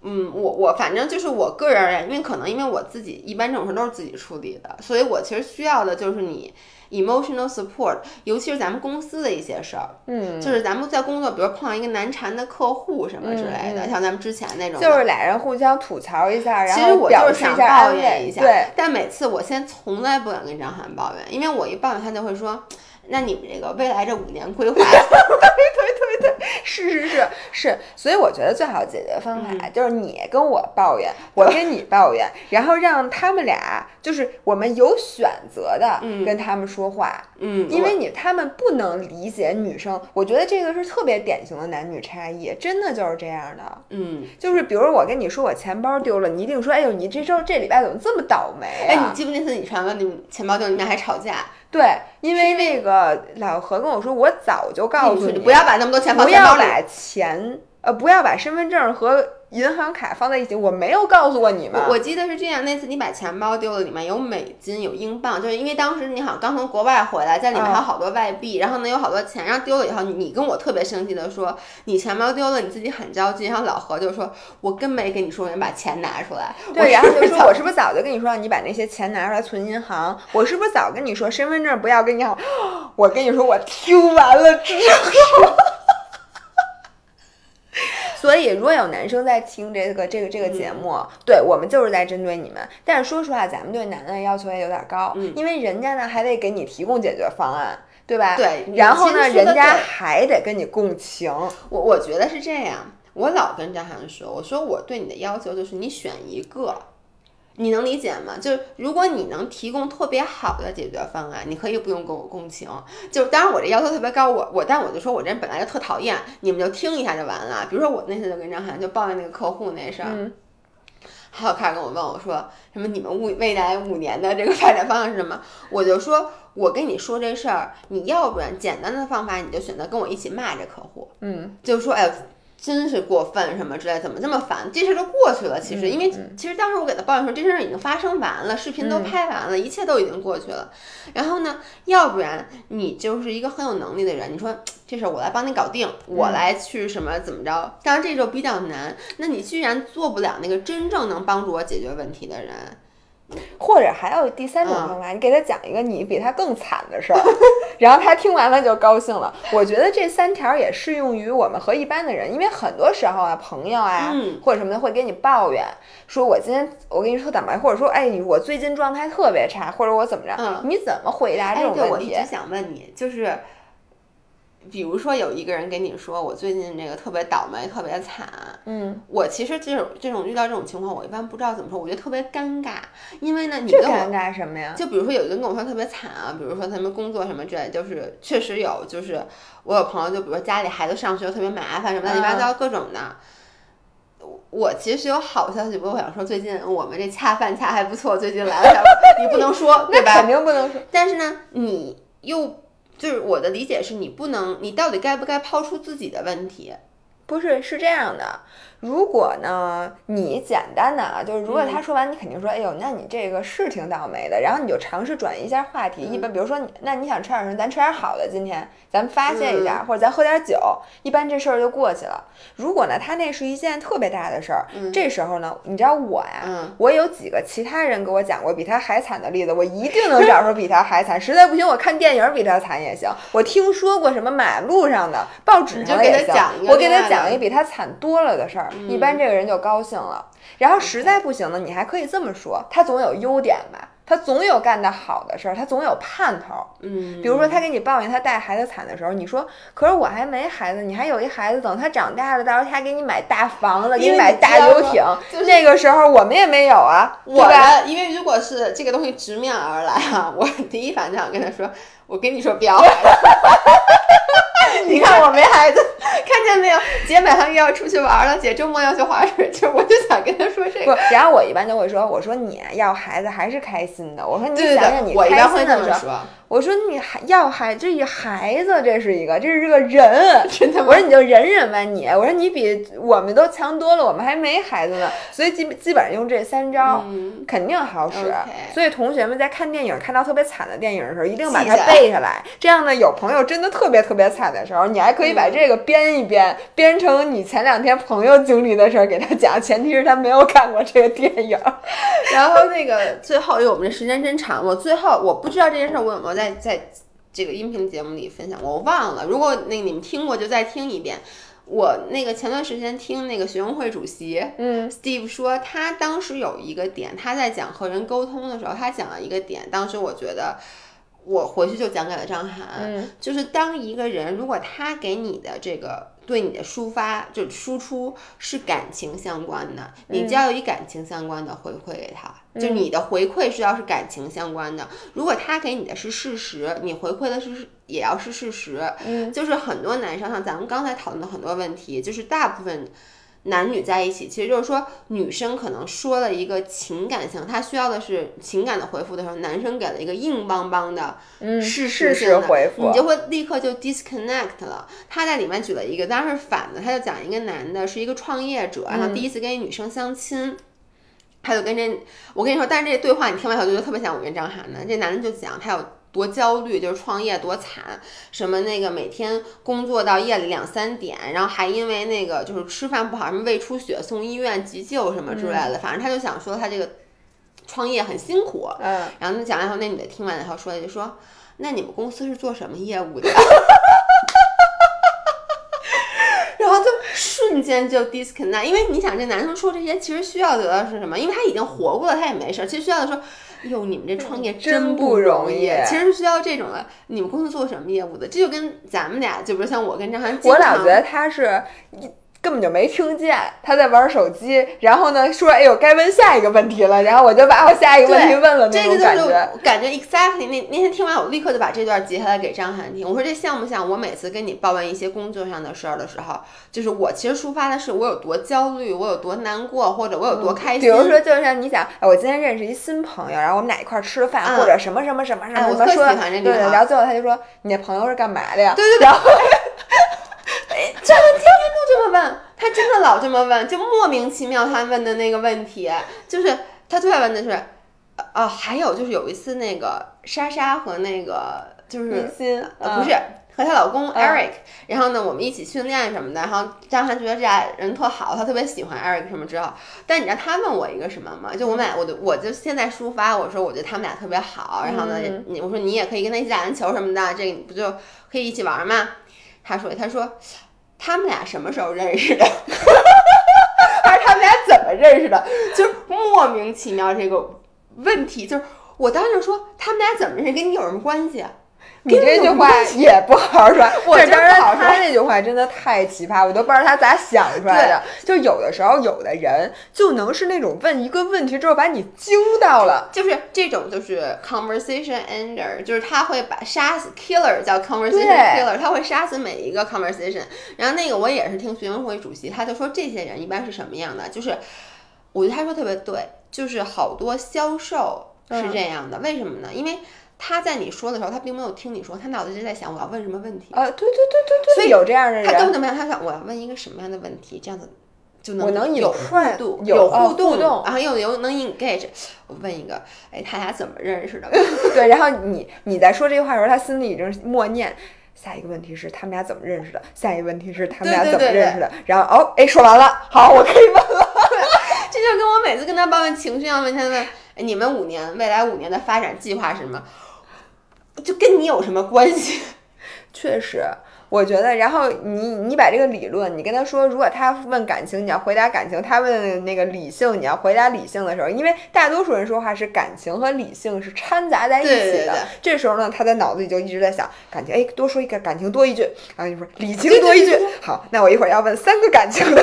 嗯，我我反正就是我个人而言，因为可能因为我自己一般这种事都是自己处理的，所以我其实需要的就是你。Emotional support，尤其是咱们公司的一些事儿，嗯，就是咱们在工作，比如碰到一个难缠的客户什么之类的，像咱们之前那种，就是俩人互相吐槽一下，然后其实我就是想抱怨一下，对。但每次我现在从来不敢跟张涵抱怨，因为我一抱怨他就会说。那你们这个未来这五年规划，对对 (laughs) 对对，是是是是，所以我觉得最好解决方法就是你跟我抱怨，(laughs) 我跟你抱怨，然后让他们俩就是我们有选择的跟他们说话，嗯，因为你他们不能理解女生，我觉得这个是特别典型的男女差异，真的就是这样的，嗯，就是比如我跟你说我钱包丢了，你一定说，哎呦，你这周这礼拜怎么这么倒霉？哎，你记不记得你传了你钱包丢，你们俩还吵架？对，因为那个老何跟我说，我早就告诉你，不要把那么多钱放钱包里，不要把钱，呃，不要把身份证和。银行卡放在一起，我没有告诉过你们。我记得是这样，那次你把钱包丢了，里面有美金，有英镑，就是因为当时你好像刚从国外回来，在里面还有好多外币，然后呢有好多钱，然后丢了以后，你跟我特别生气的说你钱包丢了，你自己很着急。然后老何就说，我跟没跟你说，你把钱拿出来。对，然后就说我是不是早就跟你说，你把那些钱拿出来存银行？我是不是早跟你说，身份证不要跟银行？(gasps) 我跟你说，我听完了之后。所以，如果有男生在听这个这个这个节目，对我们就是在针对你们。但是说实话，咱们对男的要求也有点高，因为人家呢还得给你提供解决方案，对吧？对。然后呢，人家还得跟你共情。我我觉得是这样。我老跟张涵说，我说我对你的要求就是你选一个。你能理解吗？就是如果你能提供特别好的解决方案，你可以不用跟我共情。就当然我这要求特别高，我我但我就说我这人本来就特讨厌，你们就听一下就完了。比如说我那次就跟张涵就抱怨那个客户那事儿，还有开始跟我问我说什么你们未未来五年的这个发展方向是什么？我就说我跟你说这事儿，你要不然简单的方法你就选择跟我一起骂这客户，嗯，就说哎。真是过分什么之类，怎么这么烦？这事儿就过去了。其实，因为其实当时我给他抱怨说，这事儿已经发生完了，视频都拍完了，一切都已经过去了。然后呢，要不然你就是一个很有能力的人，你说这事儿我来帮你搞定，我来去什么怎么着？当然这就比较难。那你居然做不了那个真正能帮助我解决问题的人。或者还有第三种方法，你给他讲一个你比他更惨的事儿，(laughs) 然后他听完了就高兴了。(laughs) 我觉得这三条也适用于我们和一般的人，因为很多时候啊，朋友啊或者什么的会给你抱怨，说我今天我跟你说坦白，或者说哎，我最近状态特别差，或者我怎么着，你怎么回答这种问题？我一直想问你，就是。比如说有一个人跟你说我最近这个特别倒霉，特别惨。嗯，我其实这种这种遇到这种情况，我一般不知道怎么说，我觉得特别尴尬。因为呢，你跟我尴尬什么呀？就比如说有一个人跟我说特别惨啊，比如说他们工作什么之类，就是确实有，就是我有朋友，就比如说家里孩子上学特别麻烦，什么乱七八糟各种的。我其实有好消息，不过我想说，最近我们这恰饭恰还不错，最近来了，你不能说，(laughs) 对吧？肯定不能说。但是呢，你又。就是我的理解是，你不能，你到底该不该抛出自己的问题？不是，是这样的。如果呢，你简单的啊，就是如果他说完，你肯定说，哎呦，那你这个是挺倒霉的。然后你就尝试转移一下话题。一般比如说，那你想吃点什么？咱吃点好的，今天咱们发泄一下，或者咱喝点酒，一般这事儿就过去了。如果呢，他那是一件特别大的事儿，这时候呢，你知道我呀，我有几个其他人给我讲过比他还惨的例子，我一定能找出比他还惨。实在不行，我看电影比他惨也行。(laughs) 我听说过什么马路上的、报纸上也行，我给他讲一个比他惨多了的事儿。一般这个人就高兴了，然后实在不行呢，你还可以这么说，他总有优点吧，他总有干得好的事儿，他总有盼头。嗯，比如说他给你抱怨他带孩子惨的时候，你说，可是我还没孩子，你还有一孩子，等他长大了，到时候他给你买大房子，给你买大游艇，那个时候我们也没有啊，我吧？因为如果是这个东西直面而来啊，我第一反应想跟他说，我跟你说不要。(laughs) (laughs) 你看我没孩子，(laughs) 看见没有？姐马上又要出去玩了，姐周末要去滑水去，(laughs) 我就想跟她说这个。然后我一般都会说，我说你要孩子还是开心的。我说你想想你开心的时候。我说你还要孩这一孩子，这是一个，这是个人。(laughs) 真的，我说你就忍忍吧，你。我说你比我们都强多了，我们还没孩子呢。所以基基本上用这三招，肯定好使。所以同学们在看电影看到特别惨的电影的时候，一定把它背下来。这样呢，有朋友真的特别特别惨的时候，你还可以把这个编一编，编成你前两天朋友经历的事儿给他讲。前提是他没有看过这个电影。然后那个最后，因为我们这时间真长，我最后我不知道这件事儿我有没有。在在这个音频节目里分享过，我忘了。如果那你们听过，就再听一遍。我那个前段时间听那个学生会主席，嗯，Steve 说，他当时有一个点，他在讲和人沟通的时候，他讲了一个点。当时我觉得，我回去就讲给了张涵，就是当一个人如果他给你的这个。对你的抒发就输出是感情相关的，你就要以感情相关的回馈给他，就你的回馈是要是感情相关的。如果他给你的是事实，你回馈的是也要是事实。嗯，就是很多男生像咱们刚才讨论的很多问题，就是大部分。男女在一起，其实就是说，女生可能说了一个情感性，她需要的是情感的回复的时候，男生给了一个硬邦邦的事实性的回复，你就会立刻就 disconnect 了。他在里面举了一个，当然是反的，他就讲一个男的是一个创业者，然后第一次跟一女生相亲，他就跟这，我跟你说，但是这对话你听完以后就觉得特别像我跟张涵的，这男的就讲他有。多焦虑，就是创业多惨，什么那个每天工作到夜里两三点，然后还因为那个就是吃饭不好，什么胃出血送医院急救什么之类的，反正他就想说他这个创业很辛苦。嗯，然后他讲完以后，那女的听完以后说的就说：“那你们公司是做什么业务的？” (laughs) 然后就瞬间就 disconnect，因为你想这男生说这些其实需要得到是什么？因为他已经活过了，他也没事儿，其实需要的说。哟，你们这创业真不容易，其实是需要这种的。你们公司做什么业务的？这就跟咱们俩，就比如像我跟张涵，我俩觉得他是。根本就没听见他在玩手机，然后呢说：“哎呦，该问下一个问题了。”然后我就把我下一个问题问了。这个就是感觉 exactly 那那天听完，我立刻就把这段截下来给张涵听。我说：“这像不像我每次跟你抱怨一些工作上的事儿的时候，就是我其实抒发的是我有多焦虑，我有多难过，或者我有多开心。比如说，就像你想，哎，我今天认识一新朋友，然后我们俩一块儿吃饭，或者什么什么什么什么，我特喜欢这对，然后最后他就说：“你那朋友是干嘛的呀？”对对对。然后，张涵天天都这么问。他真的老这么问，就莫名其妙。他问的那个问题，就是他最爱问的是，哦，还有就是有一次那个莎莎和那个就是呃不是。和她老公 Eric，然后呢，我们一起训练什么的。然后张涵觉得这俩人特好，他特别喜欢 Eric 什么之后。但你知道他问我一个什么吗？就我们俩，我就我就现在抒发，我说我觉得他们俩特别好。然后呢，你我说你也可以跟他一起打篮球什么的，这个你不就可以一起玩吗？他说他说他们俩什么时候认识的？(laughs) 还是他们俩怎么认识的？就莫名其妙这个问题，就是我当时说他们俩怎么认识，跟你有什么关系？你这句话也不好好说，(laughs) 我当然他那句话真的太奇葩，我都不知道他咋想出来的。就有的时候，有的人就能是那种问一个问题之后把你惊到了，就是这种就是 conversation ender，就是他会把杀死 killer 叫 conversation killer，他会杀死每一个 conversation。然后那个我也是听学生会主席，他就说这些人一般是什么样的？就是我觉得他说特别对，就是好多销售是这样的，为什么呢？因为。他在你说的时候，他并没有听你说，他脑子就在想我要问什么问题。呃，对对对对对，所以有这样的人，他根本就没有，他想我要问一个什么样的问题，这样子就能我能有互动，有互动，然后又有能 engage。我问一个，哎，他俩怎么认识的？(laughs) 对，然后你你在说这句话的时候，他心里已经默念下一个问题是他们俩怎么认识的，下一个问题是他们俩怎么认识的，然后哦，哎，说完了，好，我可以问了。(laughs) 这就跟我每次跟他抱怨情绪一样，问他问，哎，你们五年未来五年的发展计划是什么？就跟你有什么关系？(laughs) 确实。我觉得，然后你你把这个理论，你跟他说，如果他问感情，你要回答感情；他问那个理性，你要回答理性的时候，因为大多数人说话是感情和理性是掺杂在一起的。这时候呢，他的脑子里就一直在想感情，哎，多说一个感情多一句，然后你说理情多一句。(laughs) 好，那我一会儿要问三个感情的，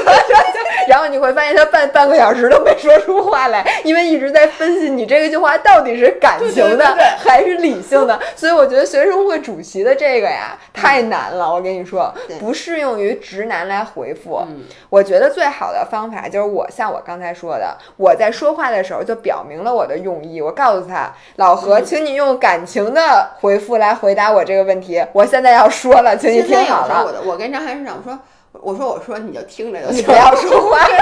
然后你会发现他半半个小时都没说出话来，因为一直在分析你这个句话到底是感情的还是理性的。所以我觉得学生会主席的这个呀，太难了。我跟你说，不适用于直男来回复。我觉得最好的方法就是我像我刚才说的，我在说话的时候就表明了我的用意。我告诉他，老何，请你用感情的回复来回答我这个问题。我现在要说了，请你听好了。我我跟张涵市长说，我说我说你就听着就行，不要说话。(laughs)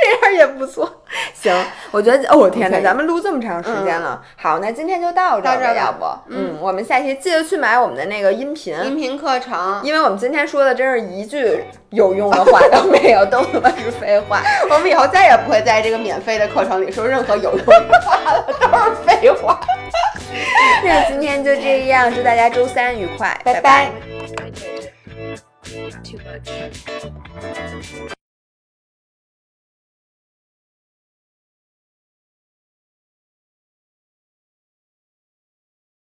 这样也不错，行，我觉得，哦天哪，咱们录这么长时间了，好，那今天就到这儿，要不，嗯，我们下期记得去买我们的那个音频音频课程，因为我们今天说的真是一句有用的话都没有，都他妈是废话，(laughs) 我们以后再也不会在这个免费的课程里说任何有用的话了，都是废话。那今天就这样，祝大家周三愉快，拜拜。too much.